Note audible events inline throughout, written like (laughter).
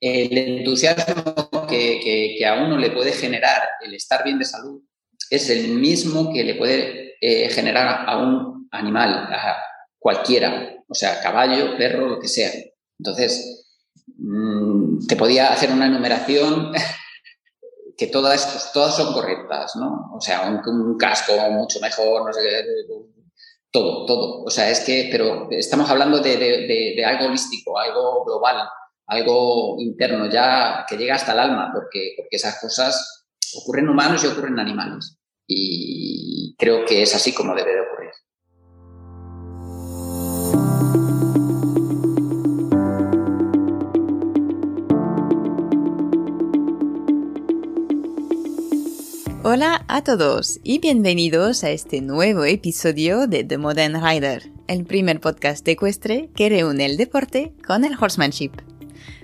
el entusiasmo que, a uno le puede generar el estar bien de salud es el mismo que le puede eh, generar a un animal, a cualquiera, o sea, caballo, perro, lo que sea. Entonces, mm, te podía hacer una enumeración (laughs) que todas, todas son correctas, ¿no? O sea, un, casco mucho mejor, no sé qué, todo, todo. O sea, es que, pero estamos hablando de algo holístico, algo global, algo interno ya que llega hasta el alma, porque, porque esas cosas ocurren en humanos y ocurren en animales. Y creo que es así como debe de ocurrir. Hola a todos y bienvenidos a este nuevo episodio de The Modern Rider, el primer podcast ecuestre que reúne el deporte con el horsemanship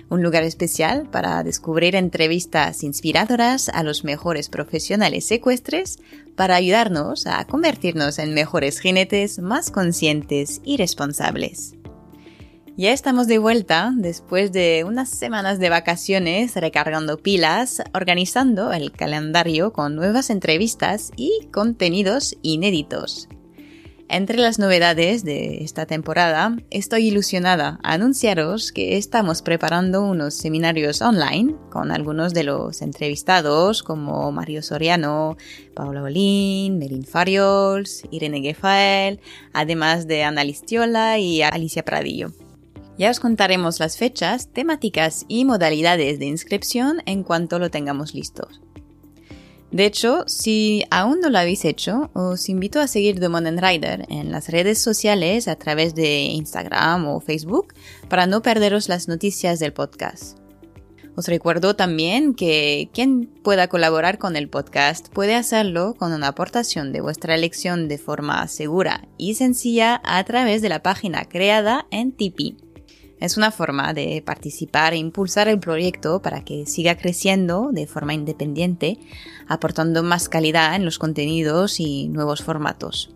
un lugar especial para descubrir entrevistas inspiradoras a los mejores profesionales ecuestres para ayudarnos a convertirnos en mejores jinetes más conscientes y responsables. Ya estamos de vuelta después de unas semanas de vacaciones recargando pilas, organizando el calendario con nuevas entrevistas y contenidos inéditos. Entre las novedades de esta temporada, estoy ilusionada a anunciaros que estamos preparando unos seminarios online con algunos de los entrevistados como Mario Soriano, Paula Bolín, Merin Fariols, Irene Gefael, además de Ana Listiola y Alicia Pradillo. Ya os contaremos las fechas, temáticas y modalidades de inscripción en cuanto lo tengamos listos. De hecho, si aún no lo habéis hecho, os invito a seguir The Modern Rider en las redes sociales a través de Instagram o Facebook para no perderos las noticias del podcast. Os recuerdo también que quien pueda colaborar con el podcast puede hacerlo con una aportación de vuestra elección de forma segura y sencilla a través de la página creada en Tipeee. Es una forma de participar e impulsar el proyecto para que siga creciendo de forma independiente, aportando más calidad en los contenidos y nuevos formatos.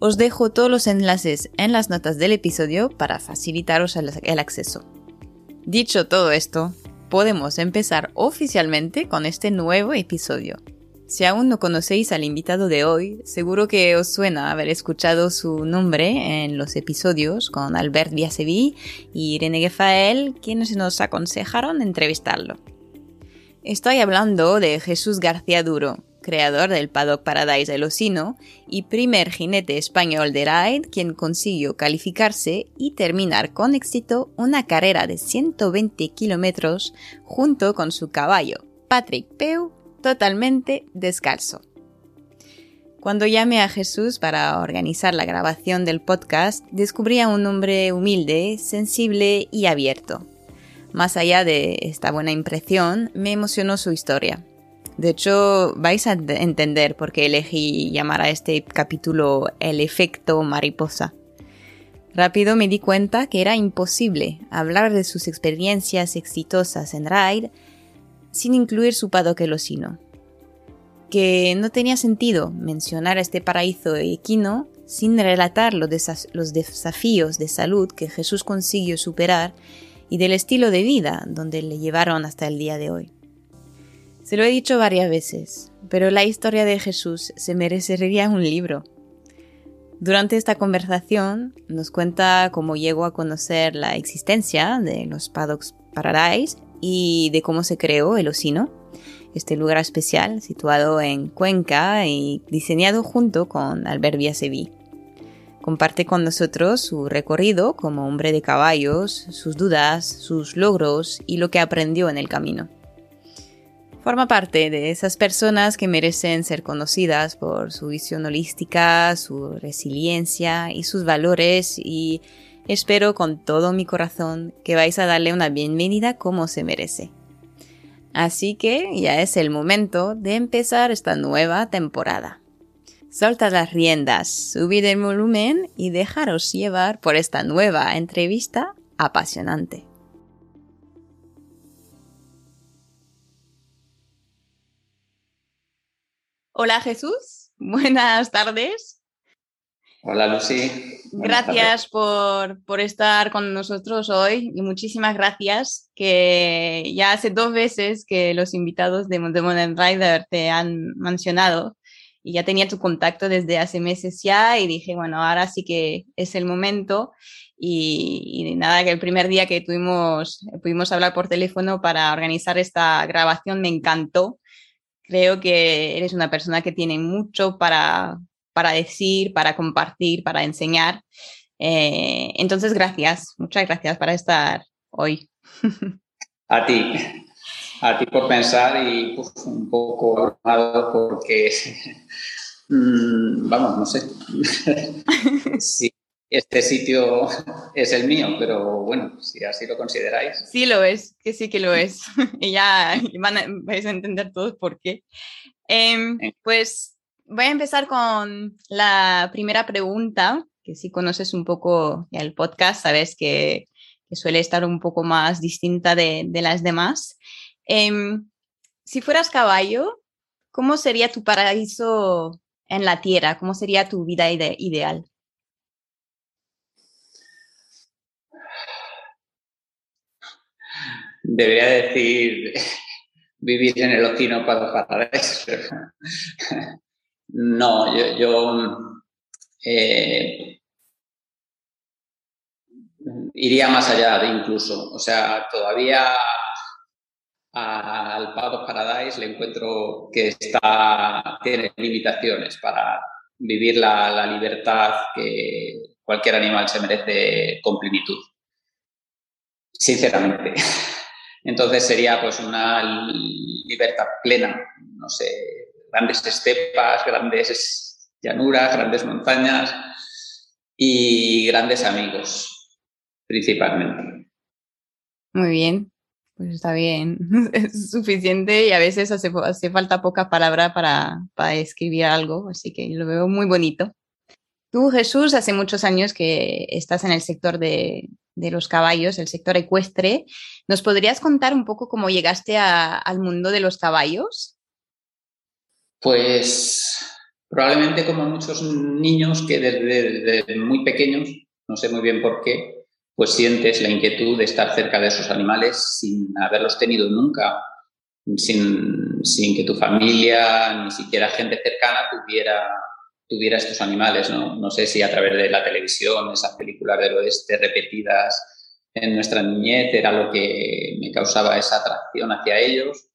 Os dejo todos los enlaces en las notas del episodio para facilitaros el acceso. Dicho todo esto, podemos empezar oficialmente con este nuevo episodio. Si aún no conocéis al invitado de hoy, seguro que os suena haber escuchado su nombre en los episodios con Albert Biasevi y Irene Gefael, quienes nos aconsejaron entrevistarlo. Estoy hablando de Jesús García Duro, creador del Paddock Paradise de Osino y primer jinete español de Ride, quien consiguió calificarse y terminar con éxito una carrera de 120 kilómetros junto con su caballo, Patrick Peu, totalmente descalzo. Cuando llamé a Jesús para organizar la grabación del podcast, descubrí a un hombre humilde, sensible y abierto. Más allá de esta buena impresión, me emocionó su historia. De hecho, vais a entender por qué elegí llamar a este capítulo El efecto mariposa. Rápido me di cuenta que era imposible hablar de sus experiencias exitosas en Ride sin incluir su padoquelosino. Que no tenía sentido mencionar a este paraíso equino sin relatar los, los desafíos de salud que Jesús consiguió superar y del estilo de vida donde le llevaron hasta el día de hoy. Se lo he dicho varias veces, pero la historia de Jesús se merecería un libro. Durante esta conversación nos cuenta cómo llegó a conocer la existencia de los Paddocks Paradise y de cómo se creó el Osino, este lugar especial situado en Cuenca y diseñado junto con Albert Biasevi. Comparte con nosotros su recorrido como hombre de caballos, sus dudas, sus logros y lo que aprendió en el camino. Forma parte de esas personas que merecen ser conocidas por su visión holística, su resiliencia y sus valores y Espero con todo mi corazón que vais a darle una bienvenida como se merece. Así que ya es el momento de empezar esta nueva temporada. Soltad las riendas, subid el volumen y dejaros llevar por esta nueva entrevista apasionante. Hola Jesús, (laughs) buenas tardes. Hola Lucy. Gracias por, por, estar con nosotros hoy y muchísimas gracias que ya hace dos veces que los invitados de, de Modern Rider te han mencionado y ya tenía tu contacto desde hace meses ya y dije, bueno, ahora sí que es el momento y, y, nada, que el primer día que tuvimos, pudimos hablar por teléfono para organizar esta grabación me encantó. Creo que eres una persona que tiene mucho para, para decir, para compartir, para enseñar. Eh, entonces, gracias, muchas gracias para estar hoy. A ti, a ti por pensar y un poco armado porque, (laughs) mm, vamos, no sé (laughs) si este sitio es el mío, pero bueno, si así lo consideráis. Sí lo es, que sí que lo es. (laughs) y ya van a, vais a entender todos por qué. Em, pues voy a empezar con la primera pregunta, que si conoces un poco el podcast, sabes que, suele estar un poco más distinta de, las demás. Em, si fueras caballo, ¿cómo sería tu paraíso en la tierra? ¿Cómo sería tu vida ideal? Debería decir (laughs) vivir en el Ocino para eso. No, yo, eh, iría más allá de incluso. O sea, todavía al Pado Paradise le encuentro que está, tiene limitaciones para vivir la, la, libertad que cualquier animal se merece con plenitud. Sinceramente. (laughs) Entonces sería pues una libertad plena, no sé, grandes estepas, grandes llanuras, grandes montañas y grandes amigos, principalmente. Muy bien, pues está bien, (laughs) es suficiente y a veces hace, falta poca palabra para, para escribir algo, así que lo veo muy bonito. Tú, Jesús, hace muchos años que estás en el sector de, de los caballos, el sector ecuestre. ¿Nos podrías contar un poco cómo llegaste al mundo de los caballos? Pues probablemente como muchos niños que desde, muy pequeños, no sé muy bien por qué, pues sientes la inquietud de estar cerca de esos animales sin haberlos tenido nunca, sin, sin que tu familia, ni siquiera gente cercana tuviera, tuviera estos animales. ¿no? no sé si a través de la televisión, esas películas del oeste repetidas en nuestra niñez era lo que me causaba esa atracción hacia ellos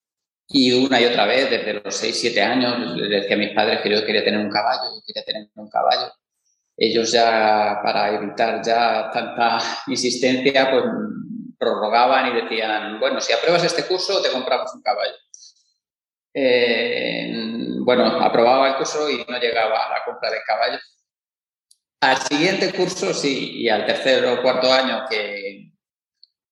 y una y otra vez, desde los 6, 7 años, le decía a mis padres que yo quería tener un caballo, yo quería tener un caballo. Ellos ya, para evitar ya tanta (laughs) insistencia, pues prorrogaban y decían, bueno, si apruebas este curso, te compramos un caballo. Eh, bueno, aprobaba el curso y no llegaba a la compra de caballo. Al siguiente curso sí, y al tercer o cuarto año que,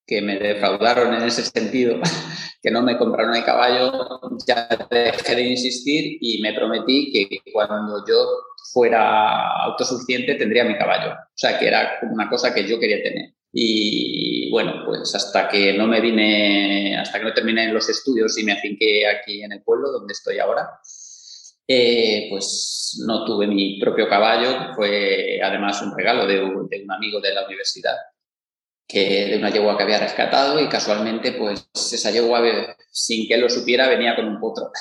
que me defraudaron en ese sentido, (laughs) que no me compraron el caballo, ya dejé de insistir y me prometí que cuando yo fuera autosuficiente tendría mi caballo. O sea, que era una cosa que yo quería tener. Y bueno, pues hasta que no me vine, hasta que no terminé los estudios y me afinqué aquí en el pueblo donde estoy ahora, eh, pues no tuve mi propio caballo, fue además un regalo de un amigo de la universidad que de una yegua que había rescatado y casualmente pues esa yegua sin que él lo supiera venía con un potro.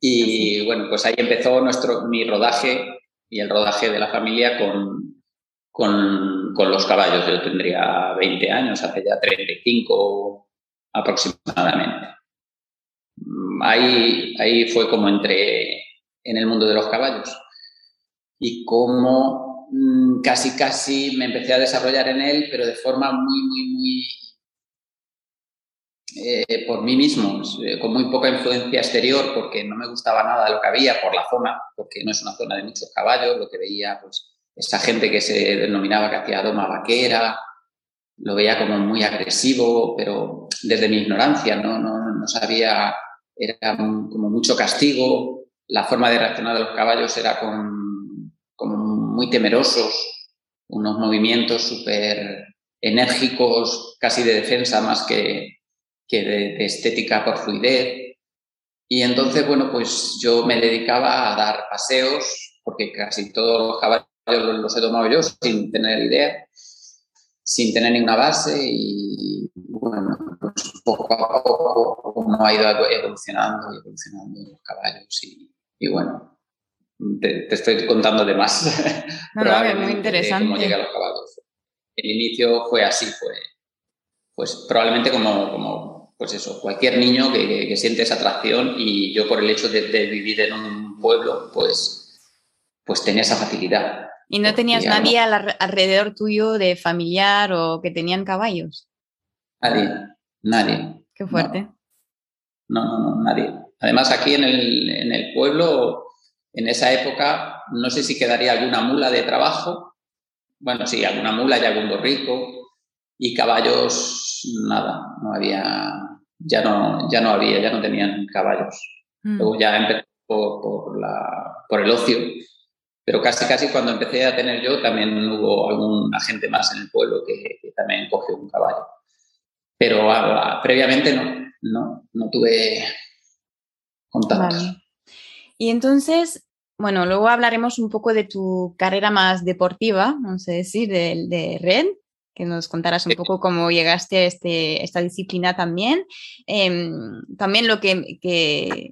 Y bueno, pues ahí empezó nuestro, mi rodaje y el rodaje de la familia con, con, con los caballos. Yo tendría 20 años, hace ya 35 aproximadamente. Ahí, ahí fue como entré en el mundo de los caballos y cómo Mm, casi, casi me empecé a desarrollar en él, pero de forma muy, muy, muy eh, por mí mismo, eh, con muy poca influencia exterior, porque no me gustaba nada lo que había por la zona, porque no es una zona de muchos caballos, lo que veía, pues, esa gente que se denominaba que hacía doma vaquera, lo veía como muy agresivo, pero desde mi ignorancia, no, no, no sabía, era como mucho castigo, la forma de reaccionar de los caballos era con, temerosos, unos movimientos súper enérgicos, casi de defensa más que, que de, estética por fluidez. Y entonces, bueno, pues yo me dedicaba a dar paseos, porque casi todos los caballos los he tomado yo sin tener idea, sin tener ninguna base y bueno, pues poco a poco uno ha ido evolucionando y evolucionando los caballos y, bueno, te, estoy contando de más. (laughs) No, no, es muy interesante. cómo llegué a los caballos. El inicio fue así, fue pues probablemente como, como pues eso, cualquier niño que, siente esa atracción y yo por el hecho de, de vivir en un pueblo, pues, pues tenía esa facilidad. ¿Y no tenías nadie alrededor tuyo de familiar o que tenían caballos? Nadie, nadie. Qué fuerte. No, no, no, nadie. Además, aquí en el, en el pueblo, en esa época, no sé si quedaría alguna mula de trabajo. Bueno, sí, alguna mula y algún borrico. Y caballos, nada, no había, ya no, ya no había, ya no tenían caballos. Mm. Luego ya empezó por, la, por el ocio pero casi, casi cuando empecé a tener yo, también hubo algún agente más en el pueblo que, también cogió un caballo. Pero previamente no, no, no tuve contacto. Y entonces, bueno, luego hablaremos un poco de tu carrera más deportiva, vamos a decir, de, de Red, que nos contarás un poco cómo llegaste a este, esta disciplina también. Em, también lo que, que,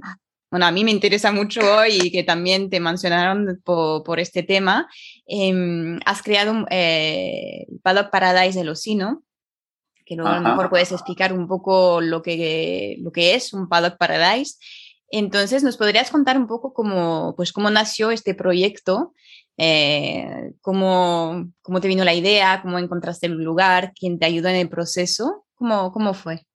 bueno, a mí me interesa mucho y que también te mencionaron por, este tema, em, has creado eh, Paddock Paradise de Losino, que luego a lo mejor puedes explicar un poco lo que, lo que es un Paddock Paradise. Entonces, ¿nos podrías contar un poco cómo, pues, cómo nació este proyecto? Eh, cómo, cómo, te vino la idea? ¿Cómo encontraste el lugar? ¿Quién te ayudó en el proceso? ¿Cómo, cómo fue?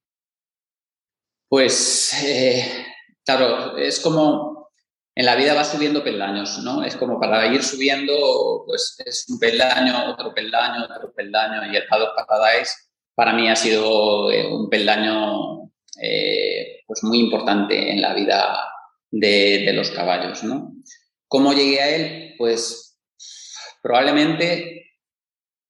Pues eh, claro, es como en la vida va subiendo peldaños, ¿no? Es como para ir subiendo, pues es un peldaño, otro peldaño, otro peldaño, y el Paddock Paradise para mí ha sido eh, un peldaño eh, pues muy importante en la vida de, los caballos, ¿no? ¿Cómo llegué a él? Pues probablemente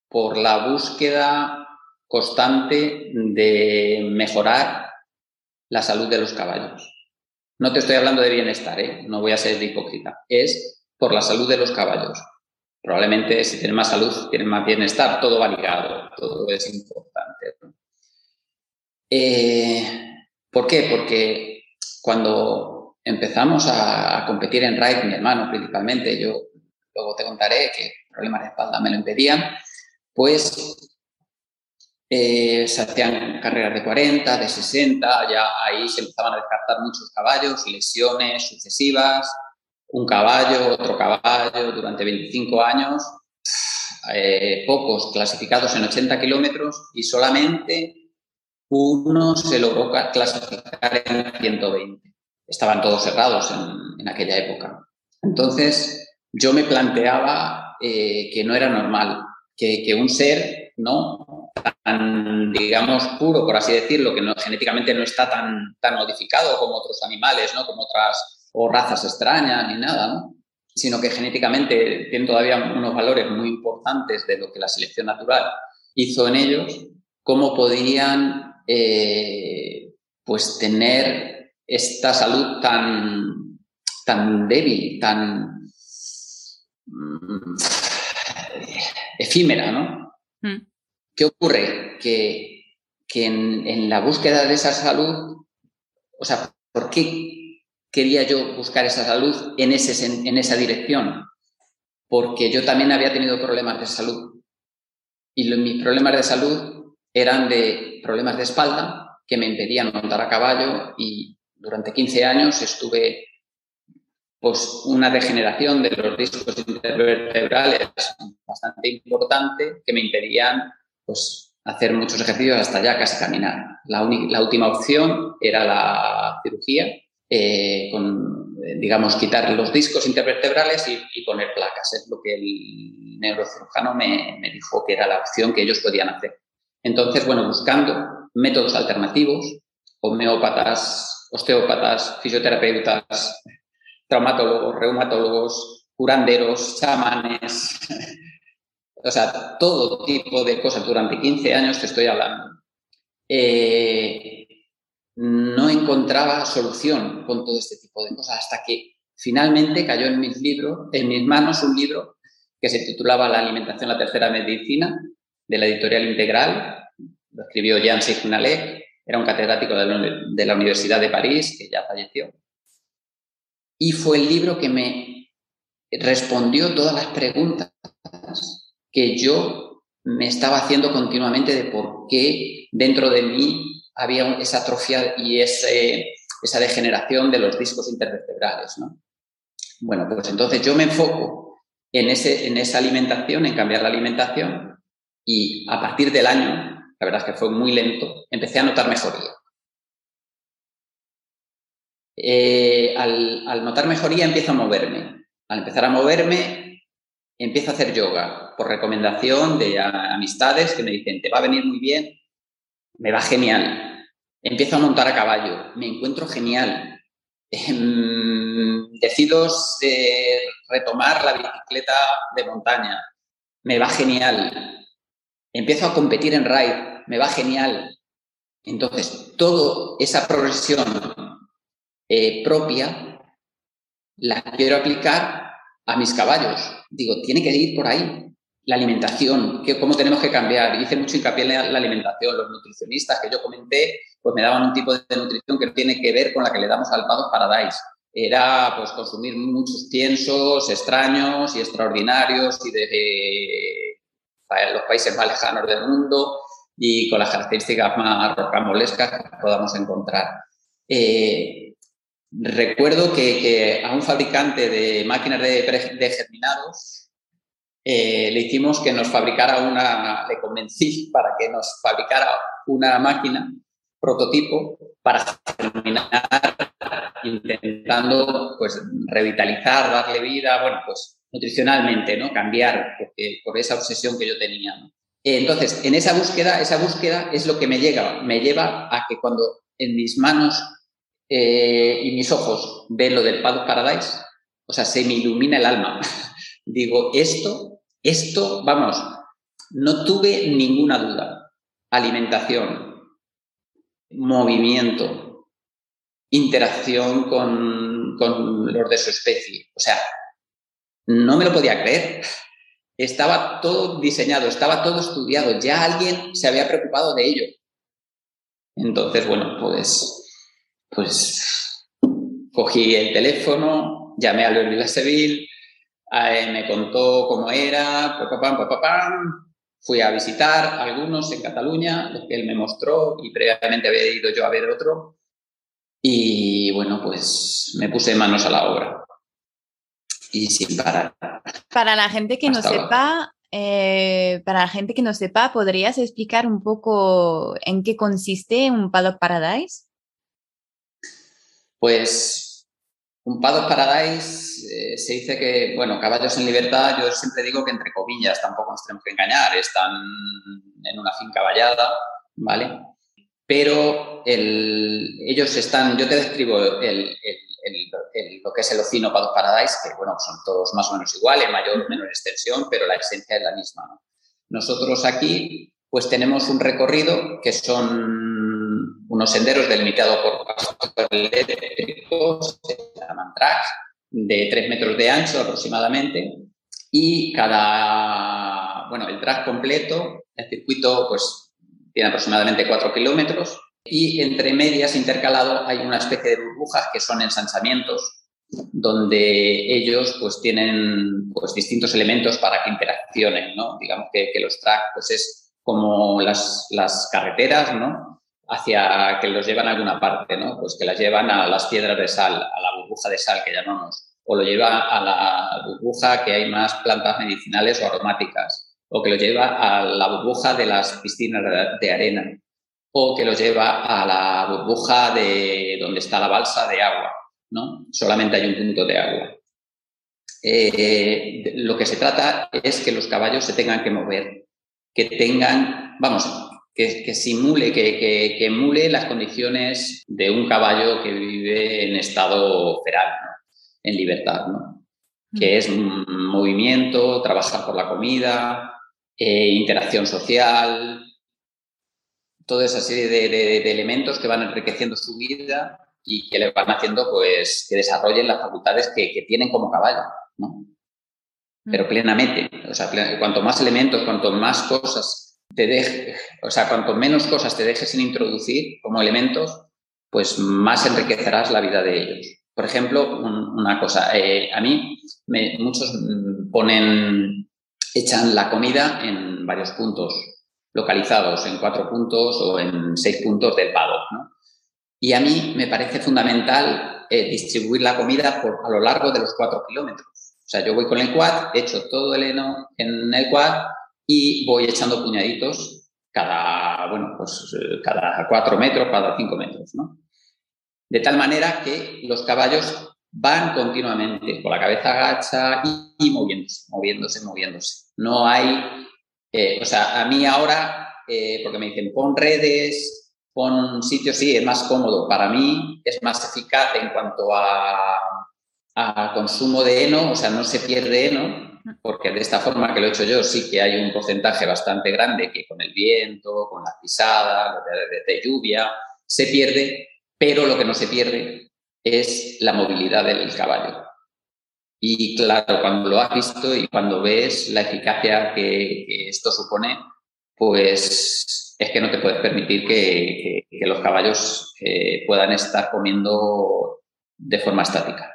por la búsqueda constante de mejorar la salud de los caballos. No te estoy hablando de bienestar, ¿eh? no voy a ser hipócrita. Es por la salud de los caballos. Probablemente si tienen más salud, tienen más bienestar, todo va ligado, todo es importante. Eh, ¿Por qué? Porque cuando empezamos a, competir en ride, mi hermano principalmente, yo luego te contaré que problemas de espalda me lo impedían, pues eh, se hacían carreras de 40, de 60, ya ahí se empezaban a descartar muchos caballos, lesiones sucesivas, un caballo, otro caballo durante 25 años, eh, pocos clasificados en 80 kilómetros y solamente uno se logró clasificar en 120. Estaban todos cerrados en, aquella época. Entonces, yo me planteaba eh, que no era normal que, que un ser no tan, digamos, puro, por así decirlo, que no, genéticamente no está tan, tan modificado como otros animales, ¿no? Como otras o razas extrañas ni nada, ¿no? Sino que genéticamente tienen todavía unos valores muy importantes de lo que la selección natural hizo en ellos, cómo podían, eh, pues, tener esta salud tan, tan débil, tan mm, efímera, ¿no? Mm. ¿Qué ocurre? Que, en, la búsqueda de esa salud, o sea, ¿por qué quería yo buscar esa salud en, ese, en esa dirección? Porque yo también había tenido problemas de salud. Y mis problemas de salud eran de problemas de espalda que me impedían montar a caballo y durante 15 años estuve pues una degeneración de los discos intervertebrales bastante importante que me impedían pues hacer muchos ejercicios hasta ya casi caminar. La, la última opción era la cirugía, eh, con, digamos, quitar los discos intervertebrales y, poner placas. Es lo que el neurocirujano me, me, dijo que era la opción que ellos podían hacer. Entonces, bueno, buscando métodos alternativos, homeópatas, osteópatas, fisioterapeutas, traumatólogos, reumatólogos, curanderos, chamanes, (laughs) o sea, todo tipo de cosas durante 15 años te estoy hablando. Eh, no encontraba solución con todo este tipo de cosas hasta que finalmente cayó en mis libros, en mis manos un libro que se titulaba La alimentación, la tercera medicina, de la editorial Integral. Lo escribió Jean Signalet, era un catedrático de la Universidad de París, que ya falleció. Y fue el libro que me respondió todas las preguntas que yo me estaba haciendo continuamente de por qué dentro de mí había esa atrofia y ese, esa degeneración de los discos intervertebrales. ¿no? Bueno, pues entonces yo me enfoco en, ese, en esa alimentación, en cambiar la alimentación y a partir del año, la verdad es que fue muy lento, empecé a notar mejoría. Eh, al, notar mejoría empiezo a moverme. Al empezar a moverme, empiezo a hacer yoga por recomendación de amistades que me dicen, te va a venir muy bien, me va genial. Empiezo a montar a caballo, me encuentro genial. Em, decido retomar la bicicleta de montaña, me va genial. Empiezo a competir en ride, me va genial. Entonces, toda esa progresión eh, propia la quiero aplicar a mis caballos. Digo, tiene que ir por ahí la alimentación, que, cómo tenemos que cambiar. Hice mucho hincapié en la, alimentación. Los nutricionistas que yo comenté, pues me daban un tipo de nutrición que tiene que ver con la que le damos al Paddock Paradise. Era pues consumir muchos piensos extraños y extraordinarios y de, los países más lejanos del mundo y con las características más rocambolescas que podamos encontrar. Eh, recuerdo que, a un fabricante de máquinas de, de germinados eh, le hicimos que nos fabricara una, le convencí para que nos fabricara una máquina, prototipo, para terminar intentando pues revitalizar, darle vida, bueno, pues nutricionalmente, ¿no? Cambiar, por esa obsesión que yo tenía. Entonces, en esa búsqueda, esa búsqueda es lo que me llega, me lleva a que cuando en mis manos eh, y mis ojos ven lo del Paddock Paradise, o sea, se me ilumina el alma. (laughs) Digo, esto esto, vamos, no tuve ninguna duda. Alimentación, movimiento, interacción con, los de su especie. O sea, no me lo podía creer. Estaba todo diseñado, estaba todo estudiado, ya alguien se había preocupado de ello. Entonces, bueno, pues, pues cogí el teléfono, llamé a Luis Seville, eh, me contó cómo era, fui a visitar algunos en Cataluña, los que él me mostró y previamente había ido yo a ver otro. Y bueno, pues me puse manos a la obra. Y sin parar. Para la gente que no sepa, eh, para la gente que no sepa, ¿podrías explicar un poco en qué consiste un Paddock Paradise? Pues un Paddock Paradise eh, se dice que, bueno, caballos en libertad, yo siempre digo que entre comillas, tampoco nos tenemos que engañar, están en una finca vallada, ¿vale? Pero ellos están, yo te describo lo que es el Ocino Paradise, que, bueno, son todos más o menos iguales, mayor o menor extensión, pero la esencia es la misma. Nosotros aquí, pues tenemos un recorrido que son unos senderos delimitados por pasos eléctricos, se llaman tracks, de 3 metros de ancho aproximadamente, y cada, bueno, el track completo, el circuito, pues tiene aproximadamente 4 kilómetros, y entre medias, intercalado, hay una especie de burbujas que son ensanchamientos, donde ellos pues tienen pues distintos elementos para que interaccionen, ¿no? Digamos que, los tracks pues es como las, las carreteras, ¿no? hacia que los llevan a alguna parte, ¿no? Pues que las llevan a las piedras de sal, a la burbuja de sal que llamamos, o lo lleva a la burbuja que hay más plantas medicinales o aromáticas, o que lo lleva a la burbuja de las piscinas de arena, o que lo lleva a la burbuja de donde está la balsa de agua, ¿no? Solamente hay un punto de agua. Eh, lo que se trata es que los caballos se tengan que mover, que tengan, vamos, que, simule, que, emule las condiciones de un caballo que vive en estado feral, en libertad, ¿no? que es movimiento, trabajar por la comida, eh, interacción social, toda esa serie de, elementos que van enriqueciendo su vida y que le van haciendo pues, que desarrollen las facultades que, tienen como caballo. ¿no? pero plenamente. O sea, cuanto más elementos, cuanto más cosas te dejes, o sea, cuanto menos cosas te dejes sin introducir como elementos, pues más enriquecerás la vida de ellos. Por ejemplo, una cosa, eh, a mí muchos ponen, echan la comida en varios puntos localizados, en cuatro puntos o en seis puntos del paddock, ¿no? Y a mí me parece fundamental eh, distribuir la comida a lo largo de los cuatro kilómetros. O sea, yo voy con el quad, echo todo el heno en el quad y voy echando puñaditos cada, bueno, pues eh, cada cuatro metros, cada cinco metros. De tal manera que los caballos van continuamente con la cabeza agacha y, moviéndose, moviéndose, moviéndose. No hay, eh, o sea, a mí ahora, eh, porque me dicen, pon redes, pon sitios, sí, es más cómodo. Para mí es más eficaz en cuanto a, consumo de heno, o sea, no se pierde heno, porque de esta forma que lo he hecho yo, sí que hay un porcentaje bastante grande que con el viento, con la pisada, de, de lluvia, se pierde, pero lo que no se pierde es la movilidad del caballo. Y claro, cuando lo has visto y cuando ves la eficacia que, esto supone, pues es que no te puedes permitir que, los caballos eh, puedan estar comiendo de forma estática.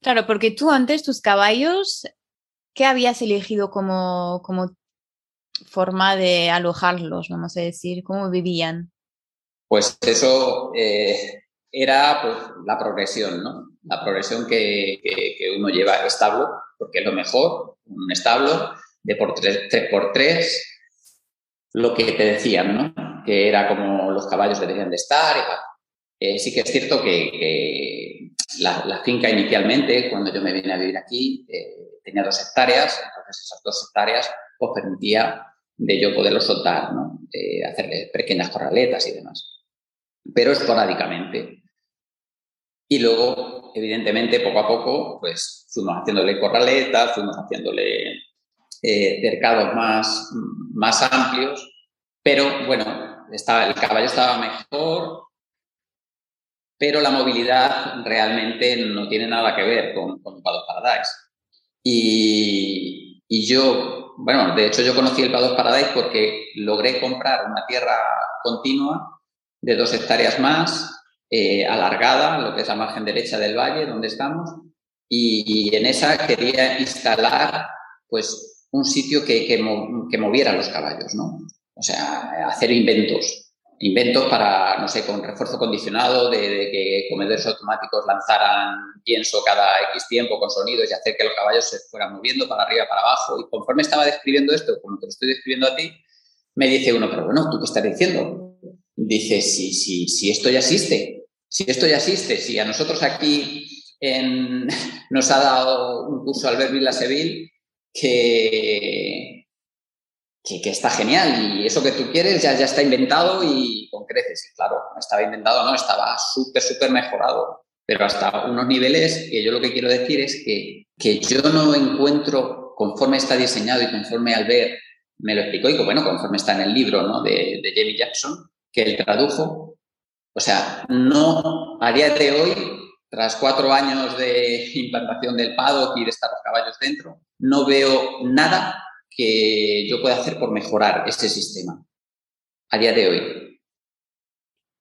Claro, porque tú antes tus caballos, ¿qué habías elegido como, como forma de alojarlos, vamos a decir? ¿Cómo vivían? Pues eso eh, era pues, la progresión, ¿no? La progresión que, uno lleva al establo, porque es lo mejor, un establo de por tres, por tres, lo que te decían, ¿no? Que era como los caballos deberían de estar eh, sí que es cierto que, la, finca inicialmente, cuando yo me vine a vivir aquí, eh, tenía dos hectáreas, entonces esas dos hectáreas pues permitía de yo poderlo soltar, ¿no? hacerle pequeñas corraletas y demás pero esporádicamente. Y luego, evidentemente, poco a poco, pues fuimos haciéndole corraletas, fuimos haciéndole eh, cercados más, más amplios, pero bueno, estaba, el caballo estaba mejor, pero la movilidad realmente no tiene nada que ver con, con Pados Paradise. Y, y, yo, bueno, de hecho yo conocí el Pados Paradise porque logré comprar una tierra continua de dos hectáreas más, eh, alargada, lo que es la margen derecha del valle, donde estamos, y, en esa quería instalar pues un sitio que, que, moviera los caballos, ¿no? O sea, hacer inventos, inventos para, no sé, con refuerzo condicionado, de, que comedores automáticos lanzaran pienso cada X tiempo con sonidos y hacer que los caballos se fueran moviendo para arriba, para abajo. Y conforme estaba describiendo esto, como te lo estoy describiendo a ti, me dice uno, pero bueno, ¿tú qué estás diciendo? dice, si, si, si esto ya existe, si esto ya existe, si a nosotros aquí en, (laughs) nos ha dado un curso Albert Villaseville que, que, que, está genial y eso que tú quieres ya, ya está inventado y con creces. Y claro, estaba inventado, no, estaba súper, súper mejorado, pero hasta unos niveles que yo lo que quiero decir es que, que yo no encuentro, conforme está diseñado y conforme Albert me lo explicó y bueno, conforme está en el libro ¿no? de, de Jamie Jackson, que él tradujo. O sea, no, a día de hoy, tras cuatro años de (laughs) implantación del paddock y de estar los caballos dentro, no veo nada que yo pueda hacer por mejorar ese sistema a día de hoy.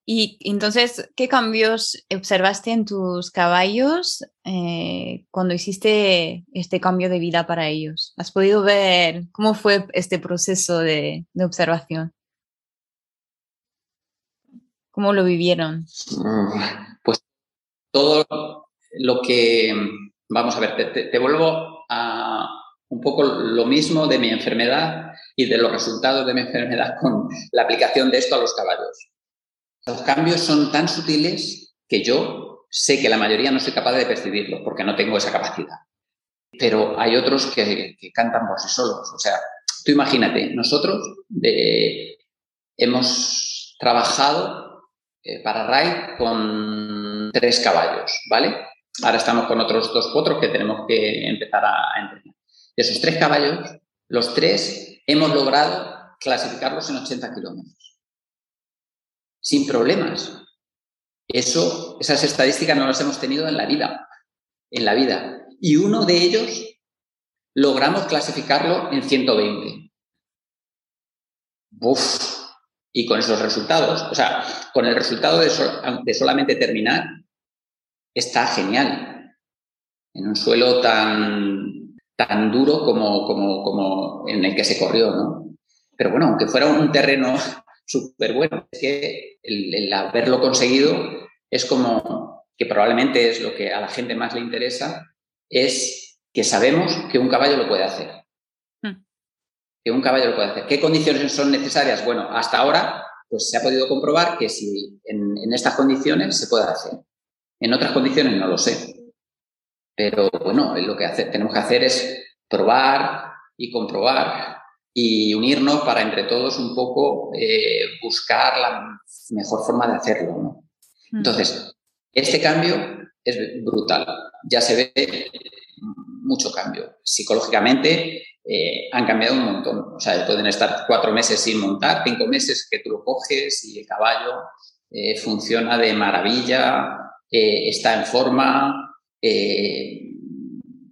Y entonces, ¿qué cambios observaste en tus caballos eh, cuando hiciste este cambio de vida para ellos? ¿Has podido ver cómo fue este proceso de observación? ¿Cómo lo vivieron? Mm, pues todo lo que, vamos a ver, te, vuelvo a un poco lo mismo de mi enfermedad y de los resultados de mi enfermedad con la aplicación de esto a los caballos. Los cambios son tan sutiles que yo sé que la mayoría no soy capaz de percibirlos porque no tengo esa capacidad. Pero hay otros que, cantan por sí solos. O sea, tú imagínate, nosotros hemos trabajado eh, para RAID con tres caballos, ¿vale? Ahora estamos con otros dos potros que tenemos que empezar a, entrenar. De esos tres caballos, los tres hemos logrado clasificarlos en 80 kilómetros. Sin problemas. Eso, esas estadísticas no las hemos tenido en la vida. En la vida. Y uno de ellos logramos clasificarlo en 120. Uf, y con esos resultados, o sea, con el resultado de, de solamente terminar, está genial. En un suelo tan, tan duro como, como, como en el que se corrió, ¿no? Pero bueno, aunque fuera un terreno (laughs) súper bueno, es que el, haberlo conseguido es como que probablemente es lo que a la gente más le interesa, es que sabemos que un caballo lo puede hacer. Que un caballo lo puede hacer. ¿Qué condiciones son necesarias? Bueno, hasta ahora pues se ha podido comprobar que si en, en estas condiciones se puede hacer. En otras condiciones no lo sé. Pero bueno, lo que tenemos que hacer es probar y comprobar y unirnos para entre todos un poco eh, buscar la mejor forma de hacerlo. Mm. Entonces, este cambio es brutal. Ya se ve mucho cambio. Psicológicamente eh, han cambiado un montón. O sea, pueden estar cuatro meses sin montar, cinco meses que tú lo coges y el caballo eh, funciona de maravilla, está en forma, eh,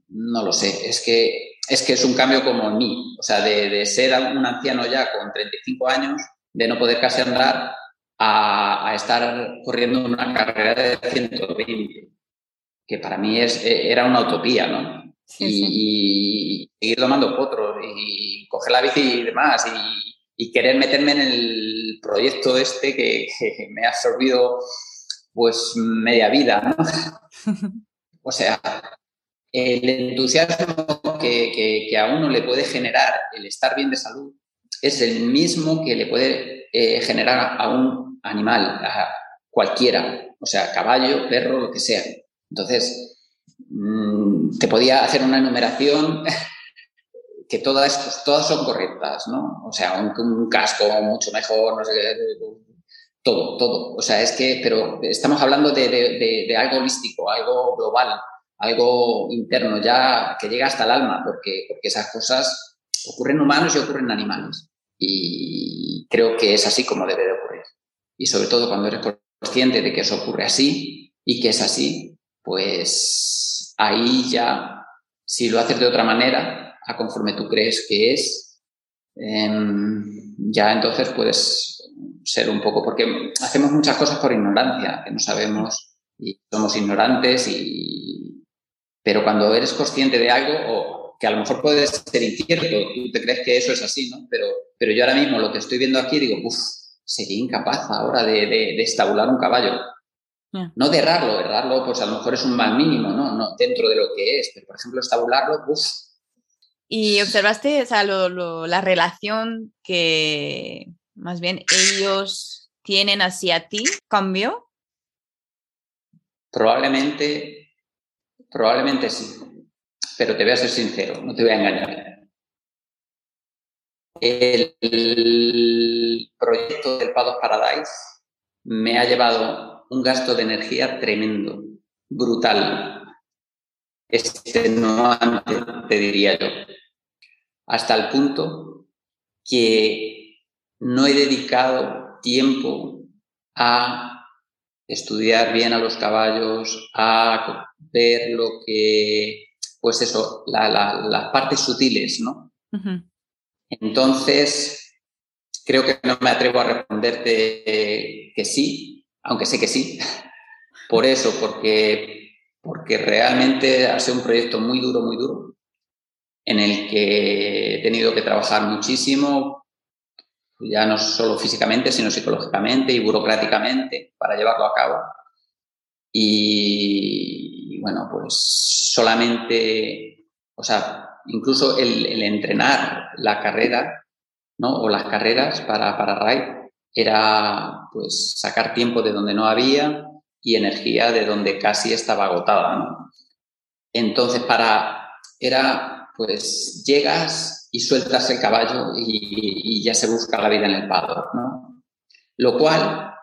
no lo sé, es que, es que es un cambio como en mí, o sea, de, ser un anciano ya con 35 años, de no poder casi andar, a, estar corriendo una carrera de 120, que para mí es, e, era una utopía, ¿no? Y, seguir tomando potros y coger la bici y demás y, querer meterme en el proyecto este que, que me ha absorbido pues media vida, ¿no? (laughs) o sea, el entusiasmo que, a uno le puede generar el estar bien de salud es el mismo que le puede eh, generar a un animal, a cualquiera, o sea, caballo, perro, lo que sea. Entonces, mm, te podía hacer una enumeración (laughs) que todas, todas son correctas, ¿no? O sea, un, un casco mucho mejor, no sé qué, todo, todo. O sea, es que, pero estamos hablando de, algo holístico, algo global, algo interno, ya que llega hasta el alma, porque, porque esas cosas ocurren en humanos y ocurren en animales. Y creo que es así como debe de ocurrir. Y sobre todo cuando eres consciente de que eso ocurre así y que es así, pues ahí ya, si lo haces de otra manera, a conforme tú crees que es, em, ya entonces puedes ser un poco, porque hacemos muchas cosas por ignorancia, que no sabemos y somos ignorantes, y, pero cuando eres consciente de algo, o que a lo mejor puede ser incierto, tú te crees que eso es así, ¿no? Pero, pero yo ahora mismo lo que estoy viendo aquí digo, uff, sería incapaz ahora de, de, estabular un caballo. No de errarlo, errarlo pues a lo mejor es un mal mínimo, ¿no? no dentro de lo que es, pero por ejemplo estabularlo, uff, y observaste o sea, la relación que, más bien ellos tienen hacia ti, cambio? Probablemente, probablemente sí, pero te voy a ser sincero, no te voy a engañar. El, proyecto del Pados Paradise me ha llevado un gasto de energía tremendo, brutal. Este no te diría yo. Hasta el punto que no he dedicado tiempo a estudiar bien a los caballos, a ver lo que, pues eso, las partes sutiles, ¿no? Entonces, creo que no me atrevo a responderte que sí, aunque sé que sí. (laughs) Por eso, porque, porque realmente ha sido un proyecto muy duro, muy duro, en el que he tenido que trabajar muchísimo ya no solo físicamente, sino psicológicamente y burocráticamente para llevarlo a cabo. Y, bueno, pues solamente, o sea, incluso el, entrenar la carrera, ¿no? O las carreras para, para RAID era pues sacar tiempo de donde no había y energía de donde casi estaba agotada, Entonces, para, era, pues llegas y sueltas el caballo y, ya se busca la vida en el paddock, ¿no? Lo cual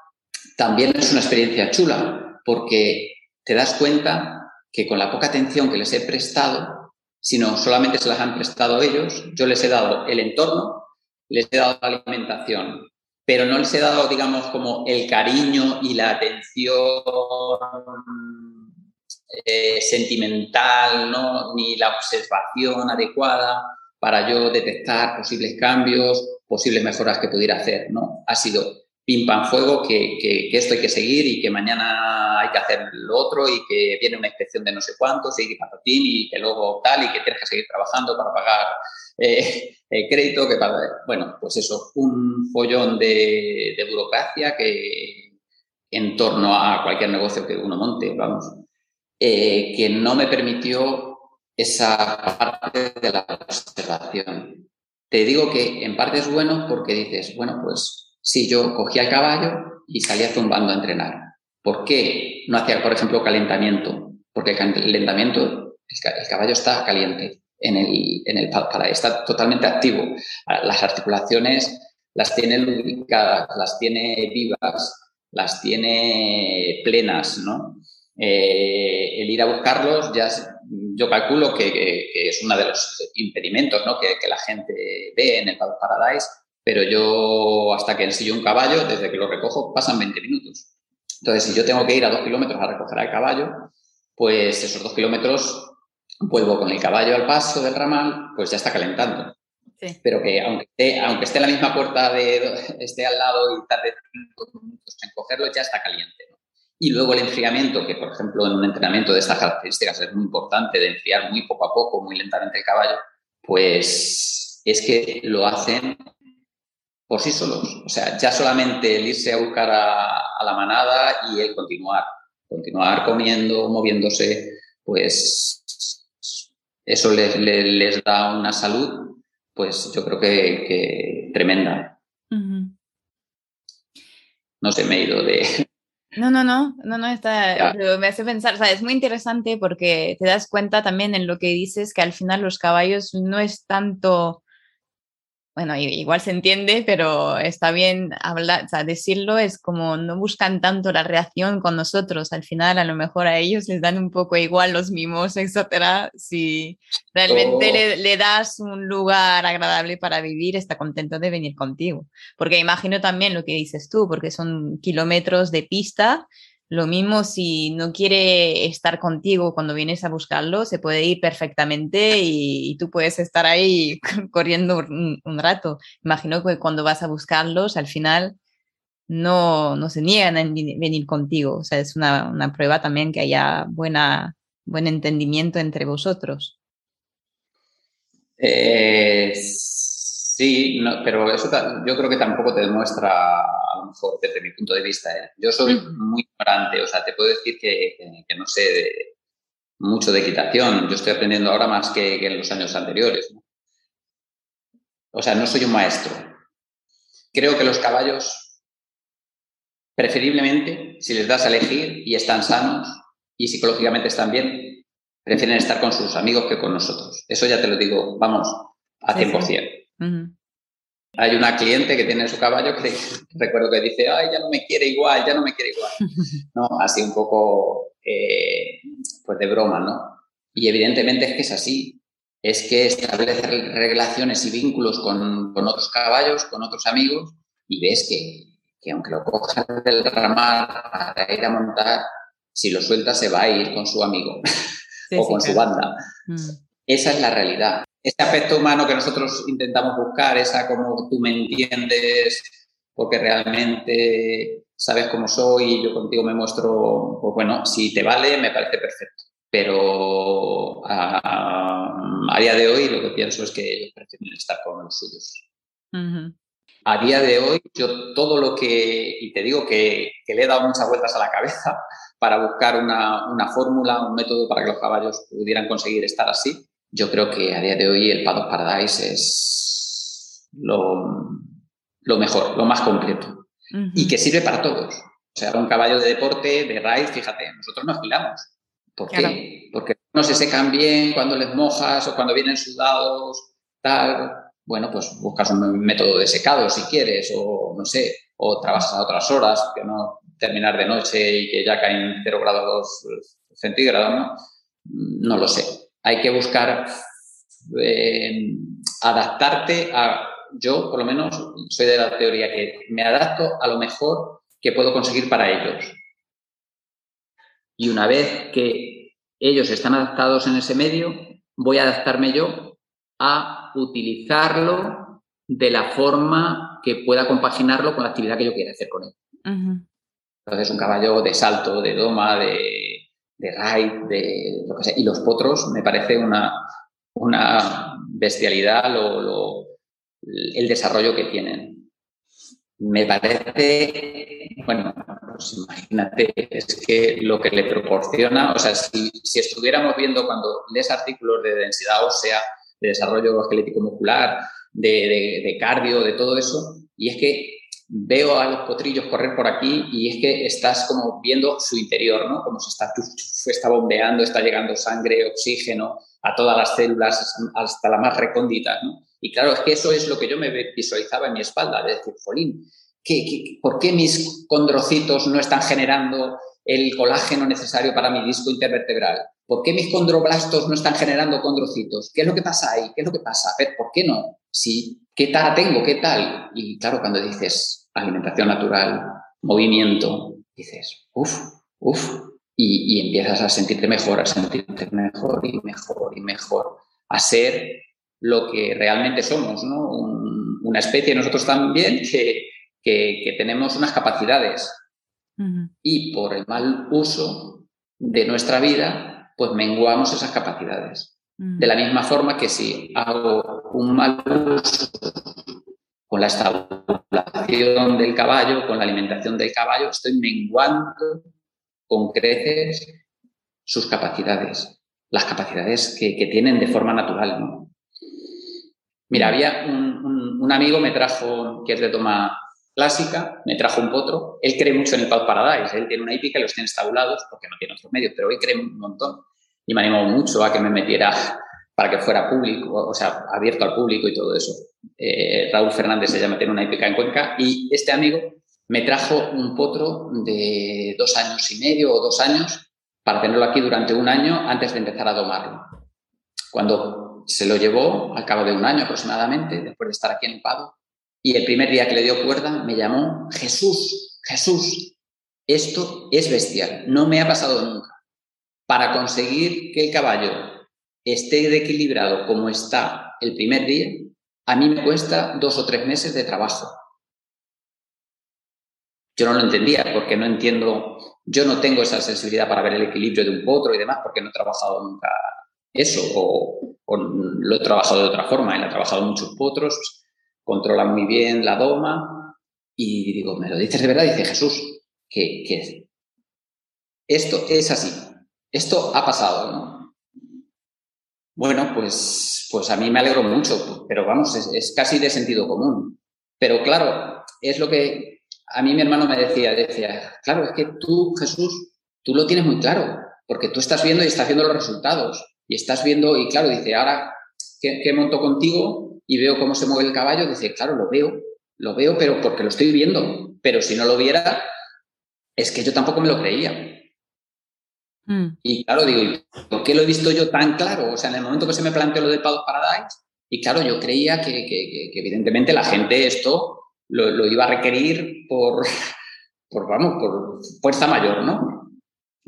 también es una experiencia chula, porque te das cuenta que con la poca atención que les he prestado, si no solamente se las han prestado ellos, yo les he dado el entorno, les he dado la alimentación, pero no les he dado, digamos, como el cariño y la atención eh, sentimental, ¿no? ni la observación adecuada para yo detectar posibles cambios, posibles mejoras que pudiera hacer. ¿no? Ha sido pim pam fuego, que, que, esto hay que seguir y que mañana hay que hacer lo otro y que viene una inspección de no sé cuántos y que patatín y que luego tal y que tienes que seguir trabajando para pagar (laughs) eh, el crédito, que para, bueno, pues eso, un follón de, de burocracia que en torno a cualquier negocio que uno monte, vamos, eh, que no me permitió esa parte de la observación. Te digo que en parte es bueno porque dices, bueno, pues si yo cogía el caballo y salía zumbando a entrenar. ¿Por qué no hacía, por ejemplo, calentamiento? Porque el calentamiento, el caballo está caliente en el, en el para, está totalmente activo. Las articulaciones las tiene lubricadas, las tiene vivas, las tiene plenas, ¿no? Eh, el ir a buscarlos, ya yo calculo que, es uno de los impedimentos ¿no? que, la gente ve en el Paradise, pero yo hasta que ensillo un caballo, desde que lo recojo, pasan 20 minutos. Entonces, si yo tengo que ir a dos kilómetros a recoger al caballo, pues esos dos kilómetros vuelvo con el caballo al paso del ramal, pues ya está calentando. Pero que aunque esté, aunque esté en la misma puerta, de, (laughs) esté al lado y tarde cinco minutos en cogerlo, ya está caliente. Y luego el enfriamiento, que por ejemplo en un entrenamiento de estas características es muy importante, de enfriar muy poco a poco, muy lentamente el caballo, pues es que lo hacen por sí solos. O sea, ya solamente el irse a buscar a, la manada y el continuar, continuar comiendo, moviéndose, pues eso les, da una salud, pues yo creo que, tremenda. No sé, me he ido de, no, no, no, no, no, está, me hace pensar, o sea, es muy interesante porque te das cuenta también en lo que dices que al final los caballos no es tanto bueno, igual se entiende, pero está bien hablar, o sea, decirlo es como no buscan tanto la reacción con nosotros. Al final, a lo mejor a ellos les dan un poco igual los mimos, (laughs) etcétera. Si realmente le, le, das un lugar agradable para vivir, está contento de venir contigo. Porque imagino también lo que dices tú, porque son kilómetros de pista lo mismo si no quiere estar contigo cuando vienes a buscarlo, se puede ir perfectamente y, tú puedes estar ahí (laughs) corriendo un, rato. Imagino que cuando vas a buscarlos, al final no, no se niegan a venir contigo. O sea, es una, una prueba también que haya buena, buen entendimiento entre vosotros. Sí, pero eso yo creo que tampoco te demuestra, a lo mejor desde mi punto de vista. ¿eh? Yo soy muy ignorante, o sea, te puedo decir que, no sé mucho de equitación. Yo estoy aprendiendo ahora más que, en los años anteriores. O sea, no soy un maestro. Creo que los caballos, preferiblemente, si les das a elegir y están sanos y psicológicamente están bien, prefieren estar con sus amigos que con nosotros. Eso ya te lo digo, vamos, a 100%. Hay una cliente que tiene su caballo que recuerdo que dice, ay, ya no me quiere igual, ya no me quiere igual. (laughs) ¿No? Así un poco, eh, pues de broma, ¿no? Y evidentemente es que es así. Es que establece relaciones y vínculos con, con otros caballos, con otros amigos, y ves que, que aunque lo cojas del ramal para ir a montar, si lo suelta se va a ir con su amigo (laughs) o con su banda. Mm. Esa es la realidad ese aspecto humano que nosotros intentamos buscar, esa como tú me entiendes, porque realmente sabes cómo soy y yo contigo me muestro, pues bueno, si te vale, me parece perfecto. Pero a, día de hoy lo que pienso es que ellos prefieren estar con los suyos. A día de hoy, yo todo lo que, y te digo que, le he dado muchas vueltas a la cabeza para buscar una, una fórmula, un método para que los caballos pudieran conseguir estar así, yo creo que a día de hoy el Paddock Paradise es lo, lo mejor, lo más completo y que sirve para todos. O sea, un caballo de deporte, de ride, fíjate, nosotros nos cuidamos. ¿Por qué? Porque no se secan bien cuando les mojas o cuando vienen sudados, tal. Bueno, pues buscas un método de secado si quieres, o no sé, o trabajas a otras horas, que no terminar de noche y que ya caen 0 grados centígrados, ¿no? No lo sé hay que buscar eh, adaptarte a, yo por lo menos soy de la teoría que me adapto a lo mejor que puedo conseguir para ellos. Y una vez que ellos están adaptados en ese medio, voy a adaptarme yo a utilizarlo de la forma que pueda compaginarlo con la actividad que yo quiera hacer con él. Entonces, un caballo de salto, de doma, de, de ride, de lo que sea. Y los potros me parece una, una bestialidad lo, el desarrollo que tienen. Me parece, bueno, pues imagínate, es que lo que le proporciona, o sea, si, si estuviéramos viendo cuando lees artículos de densidad ósea, de desarrollo esquelético muscular, de, de, cardio, de todo eso, y es que veo a los potrillos correr por aquí y es que estás como viendo su interior, ¿no? Como si está, está bombeando, está llegando sangre, oxígeno a todas las células, hasta las más recónditas, ¿no? Y claro, es que eso es lo que yo me visualizaba en mi espalda, de decir, Jolín, por qué mis condrocitos no están generando el colágeno necesario para mi disco intervertebral? ¿Por qué mis condroblastos no están generando condrocitos? ¿Qué es lo que pasa ahí? ¿Qué es lo que pasa? A ver, ¿por qué no? Sí, ¿qué tal tengo? ¿Qué tal? Y claro, cuando dices alimentación natural, movimiento, dices, uff, uff, y, y, empiezas a sentirte mejor, a sentirte mejor y mejor y mejor, a ser lo que realmente somos, ¿no? una especie nosotros también (laughs) que, que, tenemos unas capacidades y por el mal uso de nuestra vida, pues menguamos esas capacidades. De la misma forma que si hago un mal uso con la estabulación del caballo, con la alimentación del caballo, estoy menguando con creces sus capacidades, las capacidades que, tienen de forma natural. ¿no? Mira, había un, amigo me trajo, que es de toma clásica, me trajo un potro. Él cree mucho en el Pau Paradise. Él tiene una hípica y los tiene estabulados porque no tiene otros medios, pero él cree un montón. Y me animó mucho a que me metiera para que fuera público, o sea, abierto al público y todo eso. Eh, Raúl Fernández se llama, tiene una hípica en Cuenca y este amigo me trajo un potro de dos años y medio o dos años para tenerlo aquí durante un año antes de empezar a domarlo. Cuando se lo llevó al cabo de un año aproximadamente, después de estar aquí en Pado, y el primer día que le dio cuerda me llamó Jesús, Jesús, esto es bestial, no me ha pasado nunca. Para conseguir que el caballo esté equilibrado como está el primer día, a mí me cuesta dos o tres meses de trabajo. Yo no lo entendía porque no entiendo, yo no tengo esa sensibilidad para ver el equilibrio de un potro y demás porque no he trabajado nunca eso o, lo he trabajado de otra forma. Él ha trabajado muchos potros, controla muy bien la doma y digo, ¿me lo dices de verdad? Dice Jesús, que, esto es así, esto ha pasado, ¿no? Bueno, pues, pues a mí me alegro mucho, pero vamos, es, casi de sentido común. Pero claro, es lo que a mí mi hermano me decía, decía, claro, es que tú, Jesús, tú lo tienes muy claro, porque tú estás viendo y estás viendo los resultados y estás viendo, y claro, dice, ahora que, monto contigo y veo cómo se mueve el caballo, dice, claro, lo veo, lo veo, pero porque lo estoy viendo. Pero si no lo viera, es que yo tampoco me lo creía. Mm. Y claro, digo, ¿por qué lo he visto yo tan claro? O sea, en el momento que se me planteó lo del Paddock Paradise, y claro, yo creía que, evidentemente la gente esto lo, iba a requerir por, (laughs) por, vamos, por fuerza mayor, ¿no?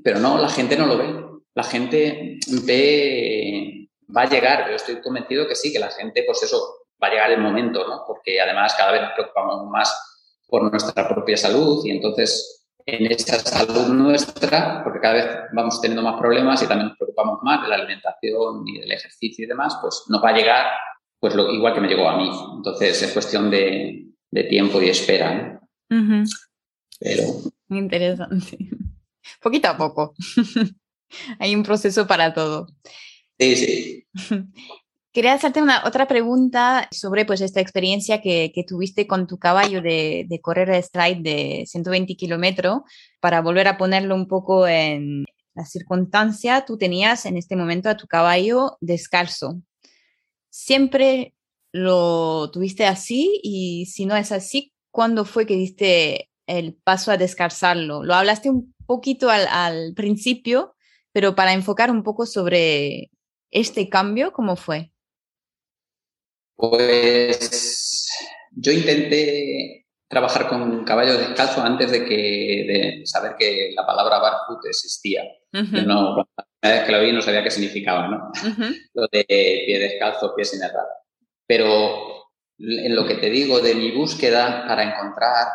Pero no, la gente no lo ve la gente ve, va a llegar, yo estoy convencido que sí, que la gente, pues eso, va a llegar el momento, ¿no? Porque además cada vez nos preocupamos más por nuestra propia salud y entonces en esa salud nuestra, porque cada vez vamos teniendo más problemas y también nos preocupamos más de la alimentación y del ejercicio y demás, pues nos va a llegar pues lo, igual que me llegó a mí. Entonces es cuestión de, tiempo y espera. Pero... Interesante. Poquito a poco. (laughs) Hay un proceso para todo. Sí, sí. (laughs) Quería hacerte una otra pregunta sobre pues esta experiencia que, que tuviste con tu caballo de, correr el stride de 120 kilómetros. Para volver a ponerlo un poco en la circunstancia, tú tenías en este momento a tu caballo descalzo. ¿Siempre lo tuviste así? Y si no es así, ¿cuándo fue que diste el paso a descalzarlo? Lo hablaste un poquito al principio, pero para enfocar un poco sobre este cambio, ¿cómo fue? Pues yo intenté trabajar con caballo descalzo antes de que de saber que la palabra barefoot existía. No vez que lo vi no sabía qué significaba, ¿no? (laughs) lo de pie descalzo, pie sin errar. Pero en lo que te digo de mi búsqueda para encontrar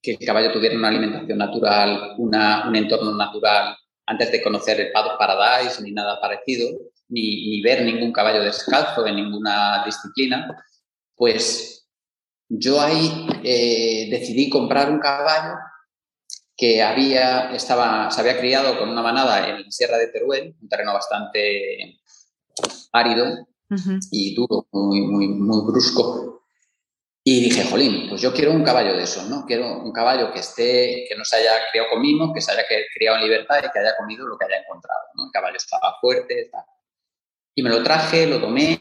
que el caballo tuviera una alimentación natural, un entorno natural, antes de conocer el Paddock Paradise ni nada parecido, ni, ver ningún caballo descalzo en ninguna disciplina, pues yo ahí eh, decidí comprar un caballo que había, estaba, se había criado con una manada en Sierra de Teruel, un terreno bastante árido y duro, muy, muy, muy brusco. Y dije, jolín, pues yo quiero un caballo de eso, ¿no? Quiero un caballo que esté, que no se haya criado con que se haya criado en libertad y que haya comido lo que haya encontrado, ¿no? El caballo estaba fuerte, tal. Y me lo traje, lo tomé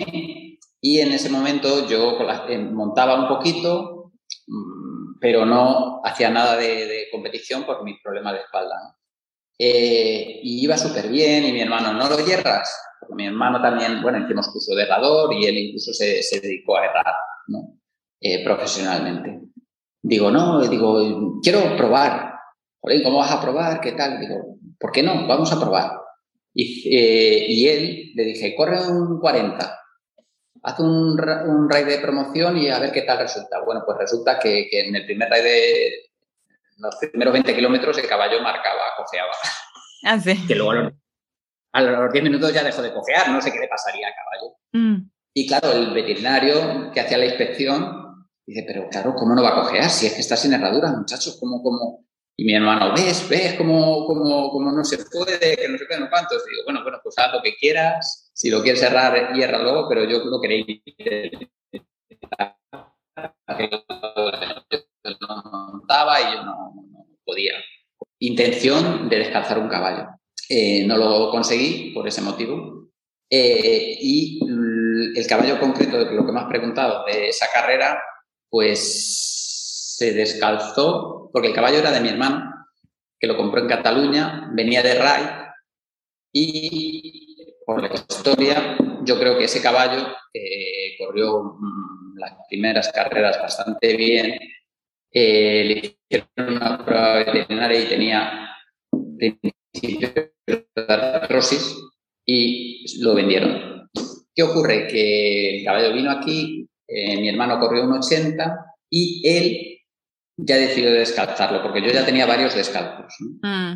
y en ese momento yo eh, montaba un poquito, mm, pero no hacía nada de, competición por mis problemas de espalda. Eh, y iba súper bien y mi hermano, ¿no lo hierras? Porque mi hermano también, bueno, hicimos curso de errador y él incluso se, se dedicó a errar, ¿no? Eh, profesionalmente. Digo, no, digo, quiero probar. ¿cómo vas a probar? ¿Qué tal? Digo, ¿por qué no? Vamos a probar. Y, eh, y él le dije, corre un 40, haz un, un raid de promoción y a ver qué tal resulta. Bueno, pues resulta que, que en el primer raid de los primeros 20 kilómetros el caballo marcaba, cojeaba. (laughs) Ah, sí. Que luego a los, 10 minutos ya dejó de cojear, no sé qué le pasaría al caballo. Mm. Y claro, el veterinario que hacía la inspección Dice, pero claro, ¿cómo no va a cojear? Si es que está sin herradura, muchachos, ¿cómo, cómo? Y mi hermano, ¿ves? ¿Ves cómo, cómo, cómo no se puede? Que no sé qué, no cuántos. Digo, bueno, bueno, pues haz lo que quieras. Si lo quieres cerrar, luego, pero yo lo quería no montaba y yo no, podía. Intención de descalzar un caballo. Eh, no lo conseguí por ese motivo. Eh, y el caballo concreto, de lo que me has preguntado, de esa carrera, pues se descalzó, porque el caballo era de mi hermano, que lo compró en Cataluña, venía de Rai, y por la historia, yo creo que ese caballo corrió mm, las primeras carreras bastante bien, eh, le hicieron una prueba veterinaria y tenía artrosis y lo vendieron. ¿Qué ocurre? Que el caballo vino aquí, eh, mi hermano corrió un 80 y él ya decidió descalzarlo, porque yo ya tenía varios descalzos. Mm.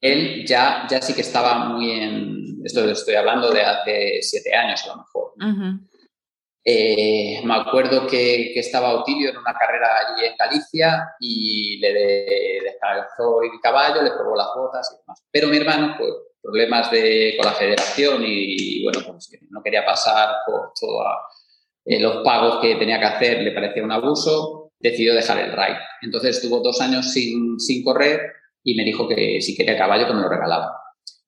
Él ya, ya sí que estaba muy en, esto estoy hablando de hace siete años a lo mejor. Eh, me acuerdo que, que, estaba Otilio en una carrera allí en Galicia y le descalzó el caballo, le probó las botas y demás. Pero mi hermano, pues problemas de, con la federación y, bueno, pues no quería pasar por toda eh, los pagos que tenía que hacer le parecía un abuso, decidió dejar el ride. Entonces estuvo dos años sin, sin correr y me dijo que si quería caballo que me lo regalaba.